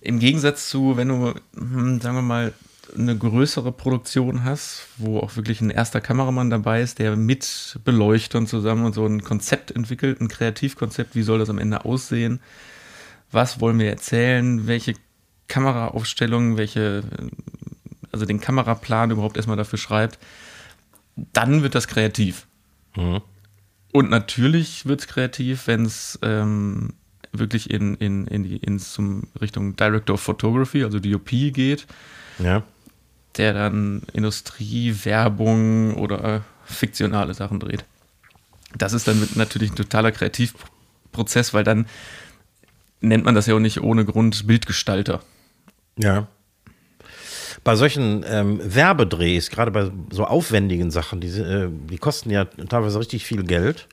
im Gegensatz zu, wenn du, hm, sagen wir mal, eine größere Produktion hast, wo auch wirklich ein erster Kameramann dabei ist, der mit Beleuchtern zusammen und so ein Konzept entwickelt, ein Kreativkonzept, wie soll das am Ende aussehen, was wollen wir erzählen, welche Kameraaufstellung, welche, also den Kameraplan überhaupt erstmal dafür schreibt, dann wird das kreativ. Mhm. Und natürlich wird es kreativ, wenn es ähm, wirklich in, in, in, die, in zum Richtung Director of Photography, also DOP geht. Ja der dann Industrie, Werbung oder fiktionale Sachen dreht. Das ist dann natürlich ein totaler Kreativprozess, weil dann nennt man das ja auch nicht ohne Grund Bildgestalter. Ja. Bei solchen ähm, Werbedrehs, gerade bei so aufwendigen Sachen, die, äh, die kosten ja teilweise richtig viel Geld.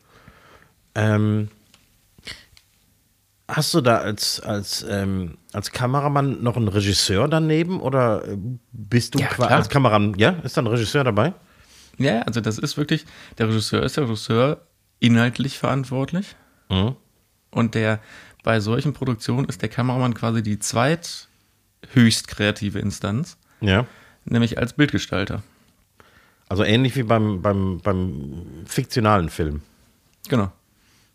Ähm, hast du da als, als, ähm, als Kameramann noch einen Regisseur daneben oder bist du Ja, als Kameramann, ja? Ist da ein Regisseur dabei? Ja, also das ist wirklich, der Regisseur ist der Regisseur inhaltlich verantwortlich. Mhm. Und der bei solchen Produktionen ist der Kameramann quasi die zweithöchst kreative Instanz, Ja. nämlich als Bildgestalter. Also ähnlich wie beim, beim, beim fiktionalen Film. Genau.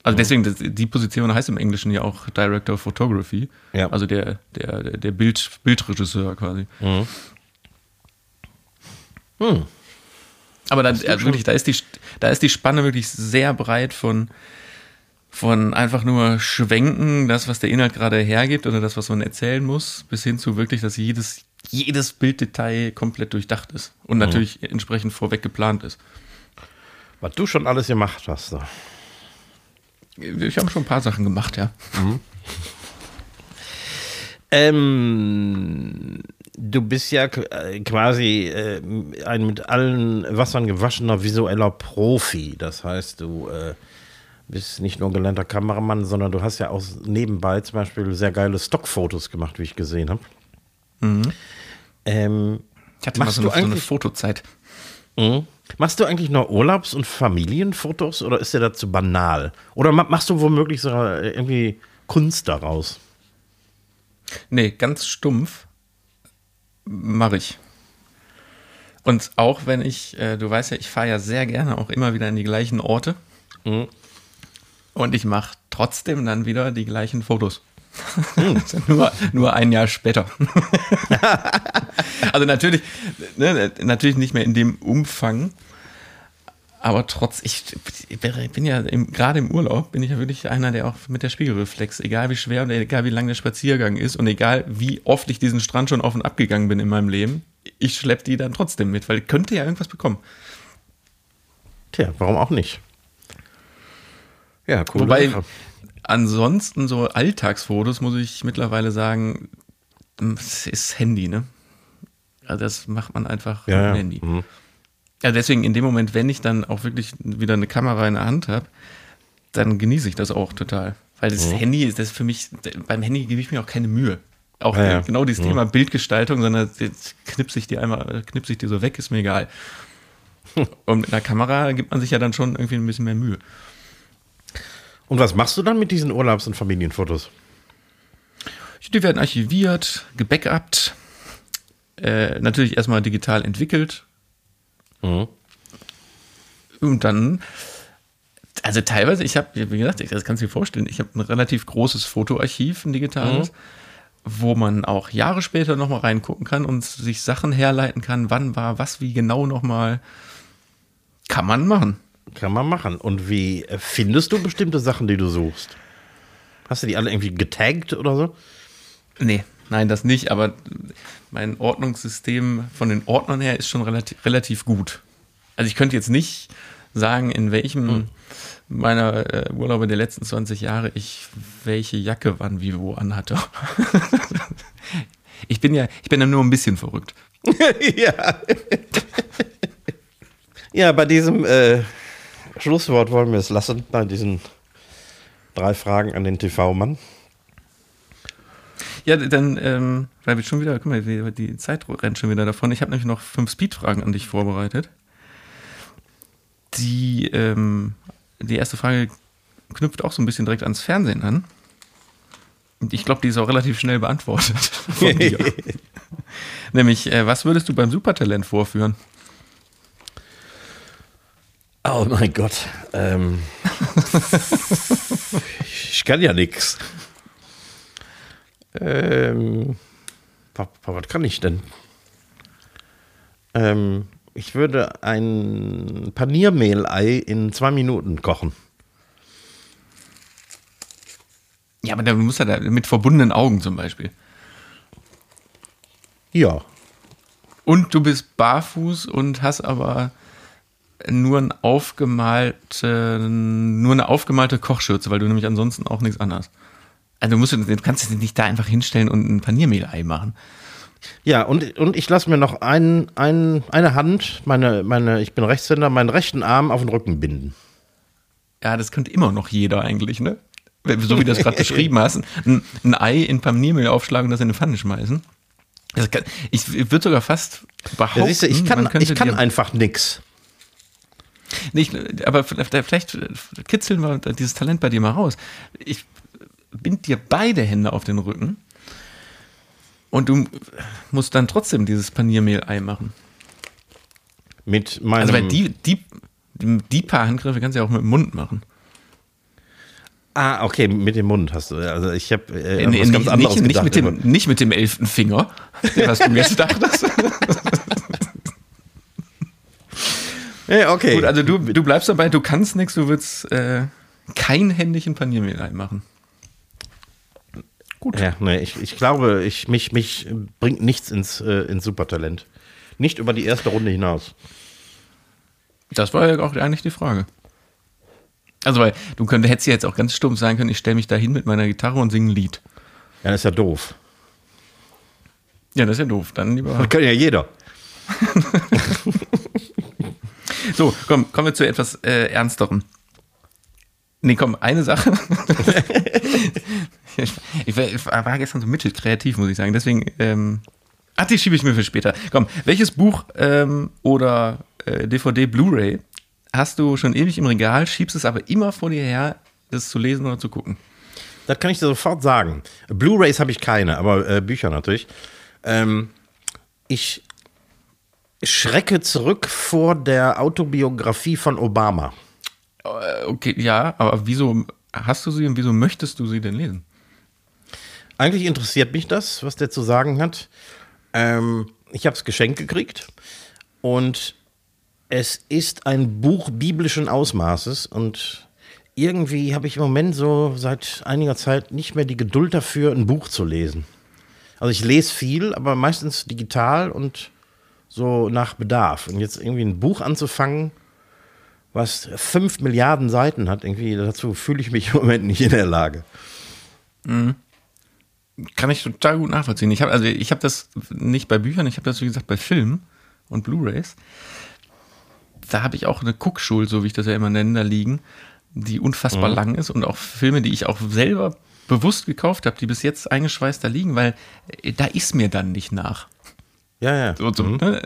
Also deswegen, das, die Position heißt im Englischen ja auch Director of Photography. Ja. Also der, der, der Bild, Bildregisseur quasi. Hm. Aber dann, also wirklich, da ist, die, da ist die Spanne wirklich sehr breit von, von einfach nur Schwenken, das, was der Inhalt gerade hergibt oder das, was man erzählen muss, bis hin zu wirklich, dass jedes, jedes Bilddetail komplett durchdacht ist und natürlich entsprechend vorweg geplant ist. Was du schon alles gemacht hast. Da. Ich habe schon ein paar Sachen gemacht, ja. Ähm, du bist ja äh, quasi äh, ein mit allen Wassern gewaschener visueller Profi. Das heißt, du äh, bist nicht nur gelernter Kameramann, sondern du hast ja auch nebenbei zum Beispiel sehr geile Stockfotos gemacht, wie ich gesehen habe. Ähm, Ich hatte mal Machst so du eine, so eine Fotozeit. Mhm. Machst du eigentlich nur Urlaubs- und Familienfotos oder ist dir das zu banal? Oder ma- machst du womöglich so äh, irgendwie Kunst daraus? Nee, ganz stumpf mache ich. Und auch wenn ich, äh, du weißt ja, ich fahre ja sehr gerne auch immer wieder in die gleichen Orte. Und ich mache trotzdem dann wieder die gleichen Fotos. nur, nur ein Jahr später. also natürlich, ne, natürlich nicht mehr in dem Umfang. Aber trotz, ich bin ja im, gerade im Urlaub, bin ich ja wirklich einer, der auch mit der Spiegelreflex, egal wie schwer und egal wie lang der Spaziergang ist und egal wie oft ich diesen Strand schon auf und ab gegangen bin in meinem Leben, ich schleppe die dann trotzdem mit, weil ich könnte ja irgendwas bekommen. Tja, warum auch nicht? Ja, cool. Wobei, ansonsten so Alltagsfotos, muss ich mittlerweile sagen, es ist Handy, ne? Also das macht man einfach ja, ja. dem Handy. Mhm. Ja, deswegen in dem Moment, wenn ich dann auch wirklich wieder eine Kamera in der Hand habe, dann genieße ich das auch total. Weil das Mhm. Handy ist das für mich, beim Handy gebe ich mir auch keine Mühe. Auch Ja, ja. genau dieses Thema Bildgestaltung, sondern jetzt knipse ich die einmal, knipse ich die so weg, ist mir egal. Und mit einer Kamera gibt man sich ja dann schon irgendwie ein bisschen mehr Mühe. Und was machst du dann mit diesen Urlaubs- und Familienfotos? Die werden archiviert, gebackupt, äh, natürlich erstmal digital entwickelt. Mhm. Und dann, also teilweise, ich habe, wie gesagt, das kannst du dir vorstellen, ich habe ein relativ großes Fotoarchiv, ein digitales, wo man auch Jahre später nochmal reingucken kann und sich Sachen herleiten kann, wann war was, wie genau nochmal. Kann man machen. Kann man machen. Und wie äh, findest du bestimmte Sachen, die du suchst? Hast du die alle irgendwie getaggt oder so? Nee, nein, das nicht, aber mein Ordnungssystem von den Ordnern her ist schon relativ, relativ gut. Also ich könnte jetzt nicht sagen, in welchem meiner äh, Urlaube der letzten 20 Jahre ich welche Jacke wann wie wo anhatte. ich bin ja, ich bin ja nur ein bisschen verrückt. ja. ja, bei diesem äh, Schlusswort wollen wir es lassen, bei diesen drei Fragen an den TV-Mann. Ja, dann, ähm, weil wir schon wieder, guck mal, die die Zeit rennt schon wieder davon. Ich habe nämlich noch fünf Speedfragen an dich vorbereitet. Die, ähm, die erste Frage knüpft auch so ein bisschen direkt ans Fernsehen an. Ich glaube, die ist auch relativ schnell beantwortet von dir. Nämlich, äh, was würdest du beim Supertalent vorführen? Oh mein Gott. Ähm, ich kann ja nichts. Ähm, was, kann ich denn? Ähm, ich würde ein Paniermehlei in zwei Minuten kochen. Ja, aber da muss er da mit verbundenen Augen zum Beispiel. Ja. Und du bist barfuß und hast aber nur, ein aufgemalte, nur eine aufgemalte Kochschürze, weil du nämlich ansonsten auch nichts anderes. Also du, musst, du kannst dich nicht da einfach hinstellen und ein Paniermehlei machen. Ja, und, und ich lasse mir noch ein, ein, eine Hand, meine, meine, ich bin Rechtshänder, meinen rechten Arm auf den Rücken binden. Ja, das könnte immer noch jeder eigentlich, ne? So wie du das gerade beschrieben hast. Ein, ein Ei in Paniermehl aufschlagen und das in eine Pfanne schmeißen. Kann, ich würde sogar fast behaupten, Ja, siehst du, ich kann, ich kann einfach nix. Nicht, aber vielleicht kitzeln wir dieses Talent bei dir mal raus. Ich bind dir beide Hände auf den Rücken und du musst dann trotzdem dieses Paniermehl-Ei machen. Mit meinem, Also weil die, die, die paar Handgriffe kannst du ja auch mit dem Mund machen. Ah, okay, mit dem Mund hast du. Also ich habe äh, Äh, nee, was nicht, ganz anderes nicht, nicht, gedacht. mit dem, nicht mit dem elften Finger, was du jetzt dachtest. Ja, okay. Gut, also du, du bleibst dabei, du kannst nichts, du willst äh, kein händigen Paniermehl machen. Gut. Ja, nee, ich, ich glaube, ich, mich, mich bringt nichts ins, äh, ins Supertalent. Nicht über die erste Runde hinaus. Das war ja auch eigentlich die Frage. Also, weil du könnt, hättest ja jetzt auch ganz stumpf sagen können, ich stelle mich da hin mit meiner Gitarre und singe ein Lied. Ja, das ist ja doof. Ja, das ist ja doof. Dann lieber. Das kann ja jeder. So, komm, kommen wir zu etwas äh, Ernsterem. Nee, komm, eine Sache. ich, ich, war- ich war gestern so mittelkreativ, muss ich sagen. Deswegen, ähm, ach, die schiebe ich mir für später. Komm, welches Buch ähm, oder äh, DVD, Blu-ray hast du schon ewig im Regal, schiebst es aber immer vor dir her, das zu lesen oder zu gucken? Das kann ich dir sofort sagen. Blu-rays habe ich keine, aber äh, Bücher natürlich. Ähm, ich schrecke zurück vor der Autobiografie von Obama. Äh, okay, ja, aber wieso hast du sie und wieso möchtest du sie denn lesen? Eigentlich interessiert mich das, was der zu sagen hat. Ähm, ich habe es geschenkt gekriegt und es ist ein Buch biblischen Ausmaßes und irgendwie habe ich im Moment so seit einiger Zeit nicht mehr die Geduld dafür, ein Buch zu lesen. Also ich lese viel, aber meistens digital und so nach Bedarf. Und jetzt irgendwie ein Buch anzufangen, was fünf Milliarden Seiten hat, irgendwie dazu fühle ich mich im Moment nicht in der Lage. Kann ich total gut nachvollziehen. Ich habe also ich habe das nicht bei Büchern, ich habe das wie gesagt bei Filmen und Blu-rays. Da habe ich auch eine Guckschuld, so wie ich das ja immer nenne, da liegen, die unfassbar lang ist und auch Filme, die ich auch selber bewusst gekauft habe, die bis jetzt eingeschweißt da liegen, weil äh, da ist mir dann nicht nach. Ja, ja. So, so, ne?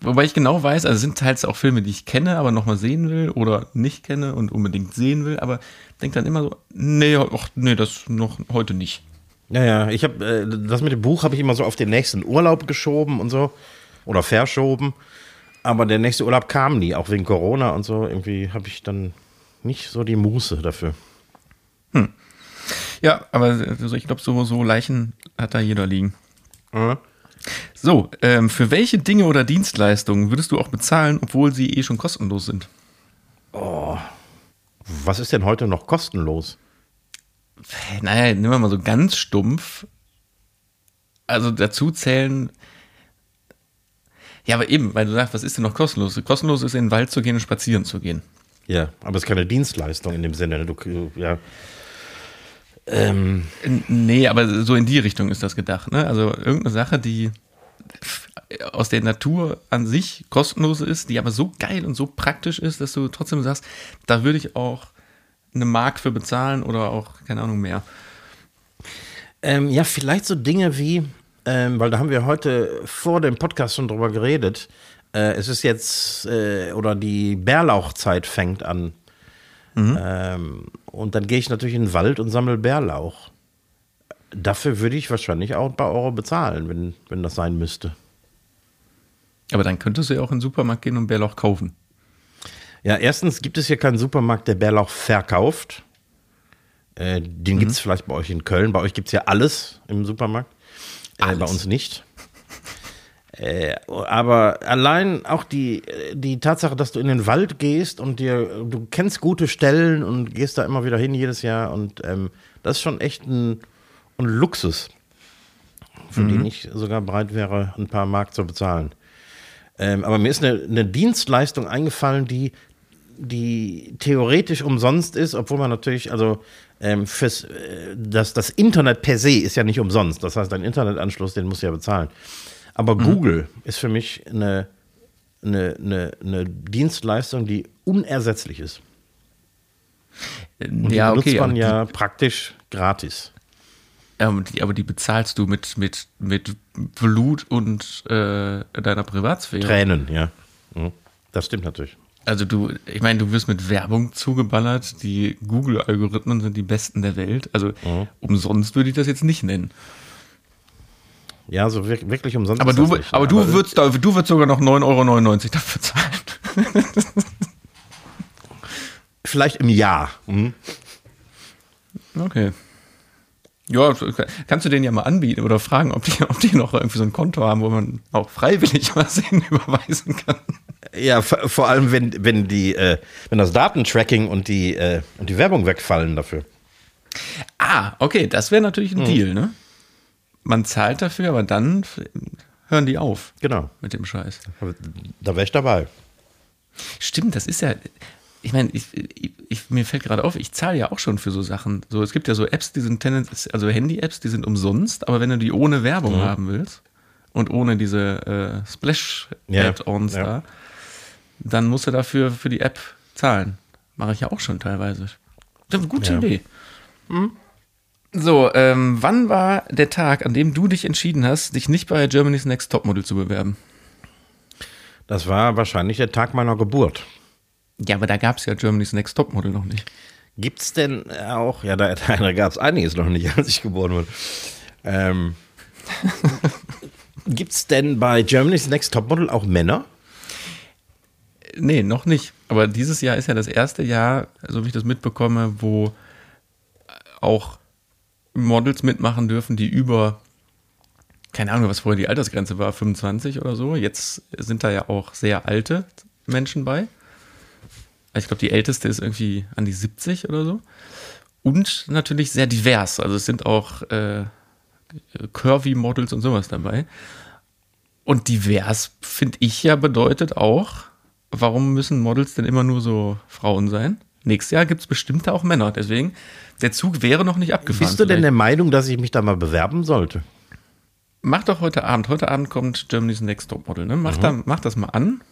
Wobei ich genau weiß, also es sind teils auch Filme, die ich kenne, aber nochmal sehen will oder nicht kenne und unbedingt sehen will, aber denke dann immer so, nee, ach, nee, das noch heute nicht. Ja, ja, ich habe äh, das mit dem Buch habe ich immer so auf den nächsten Urlaub geschoben und so oder verschoben, aber der nächste Urlaub kam nie, auch wegen Corona und so. Irgendwie habe ich dann nicht so die Muße dafür. Ja, aber also ich glaube, so, so Leichen hat da jeder liegen. Mhm. So, ähm, für welche Dinge oder Dienstleistungen würdest du auch bezahlen, obwohl sie eh schon kostenlos sind? Was ist denn heute noch kostenlos? Naja, nehmen wir mal so ganz stumpf. Also dazu zählen. Ja, aber eben, weil du sagst, was ist denn noch kostenlos? Kostenlos ist in den Wald zu gehen und spazieren zu gehen. Ja, aber es ist keine Dienstleistung in dem Sinne. ne? Du, ja. Ähm, Nee, aber so in die Richtung ist das gedacht. Ne? Also irgendeine Sache, die aus der Natur an sich kostenlos ist, die aber so geil und so praktisch ist, dass du trotzdem sagst, da würde ich auch eine Mark für bezahlen oder auch, keine Ahnung, mehr. Ähm, ja, vielleicht so Dinge wie, ähm, weil da haben wir heute vor dem Podcast schon drüber geredet. Äh, es ist jetzt, äh, oder die Bärlauchzeit fängt an. Ähm, und dann gehe ich natürlich in den Wald und sammle Bärlauch. Dafür würde ich wahrscheinlich auch ein paar Euro bezahlen, wenn, wenn das sein müsste. Aber dann könntest du ja auch in den Supermarkt gehen und Bärlauch kaufen. Ja, erstens gibt es hier keinen Supermarkt, der Bärlauch verkauft. Äh, den gibt es vielleicht bei euch in Köln. Bei euch gibt es ja alles im Supermarkt. Äh, bei Alles. uns nicht. Äh, aber allein auch die, die Tatsache, dass du in den Wald gehst und dir, du kennst gute Stellen und gehst da immer wieder hin jedes Jahr und ähm, das ist schon echt ein, ein Luxus, für den ich sogar bereit wäre, ein paar Mark zu bezahlen. Ähm, aber mir ist eine, eine Dienstleistung eingefallen, die die theoretisch umsonst ist, obwohl man natürlich, also ähm, fürs, äh, das, das Internet per se ist ja nicht umsonst. Das heißt, ein Internetanschluss, den muss ja bezahlen. Aber Mhm. Google ist für mich eine, eine, eine, eine Dienstleistung, die unersetzlich ist. Und die ja, benutzt okay. man ja praktisch gratis. Die, aber, die, aber die bezahlst du mit, mit, mit Blut und äh, deiner Privatsphäre. Tränen, ja. Mhm. Das stimmt natürlich. Also du, ich meine, du wirst mit Werbung zugeballert. Die Google-Algorithmen sind die besten der Welt. Also Mhm. umsonst würde ich das jetzt nicht nennen. Ja, so wirklich, umsonst. Aber du, nicht, aber ne? du würdest, da, du würdest sogar noch 9,99 Euro dafür zahlen. vielleicht im Jahr. Mhm. Okay. Ja, kannst du denen ja mal anbieten oder fragen, ob die, ob die noch irgendwie so ein Konto haben, wo man auch freiwillig was hin überweisen kann. Ja, vor allem, wenn, wenn, die, äh, wenn das Datentracking und die, äh, und die Werbung wegfallen dafür. Ah, okay, das wäre natürlich ein Deal, ne? Man zahlt dafür, aber dann hören die auf Genau. mit dem Scheiß. Da wäre ich dabei. Stimmt, das ist ja. Ich meine, ich, ich, mir fällt gerade auf, ich zahle ja auch schon für so Sachen. So, es gibt ja so Apps, die sind tendenz, also Handy-Apps, die sind umsonst, aber wenn du die ohne Werbung haben willst und ohne diese äh, Splash-Add-ons Ja, ja. da, dann musst du dafür für die App zahlen. Mache ich ja auch schon teilweise. Das ist eine gute Ja. Idee. So, ähm, wann war der Tag, an dem du dich entschieden hast, dich nicht bei Germany's Next Topmodel zu bewerben? Das war wahrscheinlich der Tag meiner Geburt. Ja, aber da gab es ja Germany's Next Topmodel noch nicht. Gibt's denn auch, ja, da, da gab es einiges noch nicht, als ich geboren wurde. Ähm, Gibt's denn bei Germany's Next Topmodel auch Männer? Nee, noch nicht. Aber dieses Jahr ist ja das erste Jahr, so wie ich das mitbekomme, wo auch Models mitmachen dürfen, die über, keine Ahnung, was vorher die Altersgrenze war, 25 oder so. Jetzt sind da ja auch sehr alte Menschen bei. Ich glaube, die älteste ist irgendwie an die 70 oder so. Und natürlich sehr divers. Also es sind auch äh, Curvy-Models und sowas dabei. Und divers, finde ich ja, bedeutet auch, warum müssen Models denn immer nur so Frauen sein? Nächstes Jahr gibt es bestimmt auch Männer. Deswegen, der Zug wäre noch nicht abgefahren. Bist du denn vielleicht. der Meinung, dass ich mich da mal bewerben sollte? Mach doch heute Abend. Heute Abend kommt Germany's Next Top Model. Ne? Mach, da, mach das mal an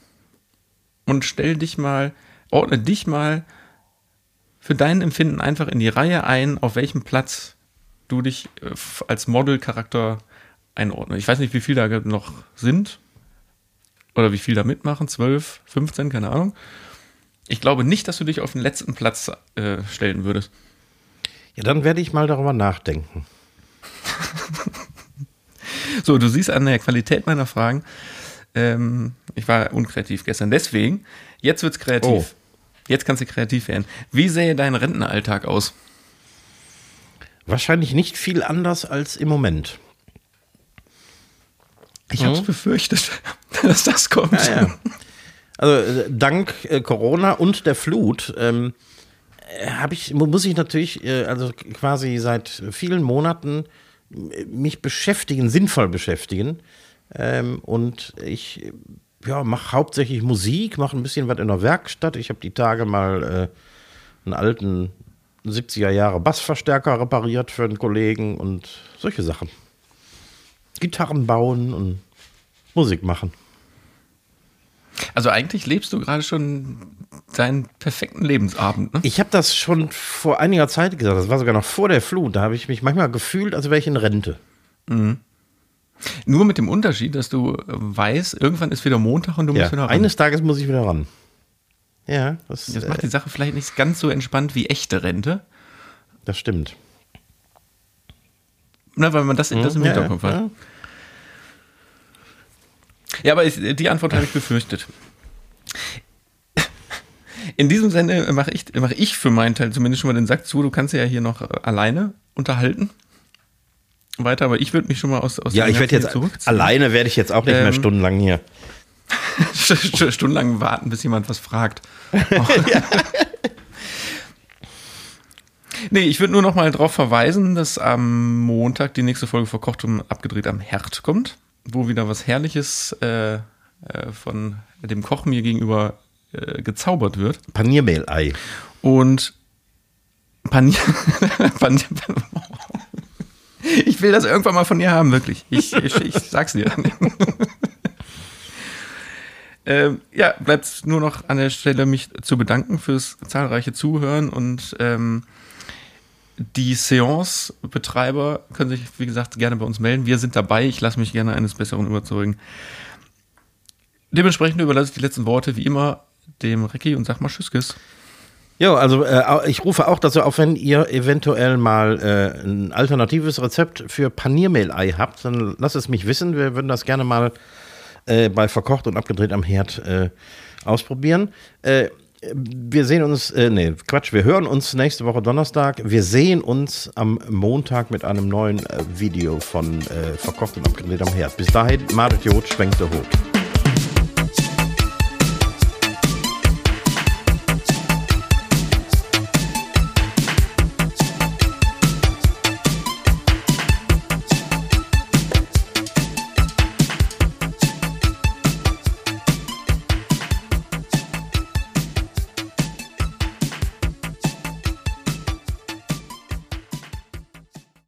und stell dich mal, ordne dich mal für dein Empfinden einfach in die Reihe ein, auf welchem Platz du dich äh, als Model-Charakter einordnest. Ich weiß nicht, wie viele da noch sind oder wie viele da mitmachen. 12, 15, keine Ahnung. Ich glaube nicht, dass du dich auf den letzten Platz äh, stellen würdest. Ja, dann werde ich mal darüber nachdenken. So, du siehst an der Qualität meiner Fragen, ähm, ich war unkreativ gestern. Deswegen, jetzt wird's kreativ. Oh. Jetzt kannst du kreativ werden. Wie sähe dein Rentenalltag aus? Wahrscheinlich nicht viel anders als im Moment. Ich hab's befürchtet, dass das kommt. Ja, ja. Also äh, dank äh, Corona und der Flut ähm, äh, habe ich mu- muss ich natürlich äh, also quasi seit vielen Monaten äh, mich beschäftigen, sinnvoll beschäftigen ähm, und ich ja, mache hauptsächlich Musik, mache ein bisschen was in der Werkstatt. Ich habe die Tage mal äh, einen alten 70er Jahre Bassverstärker repariert für einen Kollegen und solche Sachen. Gitarren bauen und Musik machen. Also eigentlich lebst du gerade schon deinen perfekten Lebensabend, ne? Ich habe das schon vor einiger Zeit gesagt, das war sogar noch vor der Flut. Da habe ich mich manchmal gefühlt, als wäre ich in Rente. Nur mit dem Unterschied, dass du äh, weißt, irgendwann ist wieder Montag und du musst wieder Ja, ran. eines Tages muss ich wieder ran. Ja, das, Das äh, macht die Sache vielleicht nicht ganz so entspannt wie echte Rente. das stimmt. Na, weil man das, das im Ja, Hinterkopf ja, hat. ja. Ja, aber ich, die Antwort habe ich befürchtet. In diesem Sinne mache ich, mache ich für meinen Teil zumindest schon mal den Sack zu. Du kannst ja hier noch äh, alleine unterhalten. Weiter, aber ich würde mich schon mal aus, aus Ja, dem ich werde jetzt alleine werde ich jetzt auch nicht mehr Ähm, stundenlang hier. St- Stundenlang warten, bis jemand was fragt. nee, ich würde nur noch mal darauf verweisen, dass am Montag die nächste Folge verkocht und abgedreht am Herd kommt, wo wieder was Herrliches äh, äh, von dem Koch mir gegenüber äh, gezaubert wird. Paniermehlei. Und Panier. Panier ich will das irgendwann mal von dir haben, wirklich. Ich, ich, ich sag's dir. ähm, ja, bleibt nur noch an der Stelle mich zu bedanken fürs zahlreiche Zuhören und ähm, die Seance-Betreiber können sich, wie gesagt, gerne bei uns melden. Wir sind dabei. Ich lasse mich gerne eines Besseren überzeugen. Dementsprechend überlasse ich die letzten Worte wie immer dem Recki und sag mal Tschüss. Ja, also äh, ich rufe auch dazu auf, wenn ihr eventuell mal äh, ein alternatives Rezept für Paniermehlei habt, dann lasst es mich wissen. Wir würden das gerne mal äh, bei Verkocht und Abgedreht am Herd äh, ausprobieren. Wir sehen uns, äh, nee, Quatsch, wir hören uns nächste Woche Donnerstag. Wir sehen uns am Montag mit einem neuen äh, Video von äh, Verkocht und Abgedreht am Herd. Bis dahin, Madet Jod, schwenkt der Hut.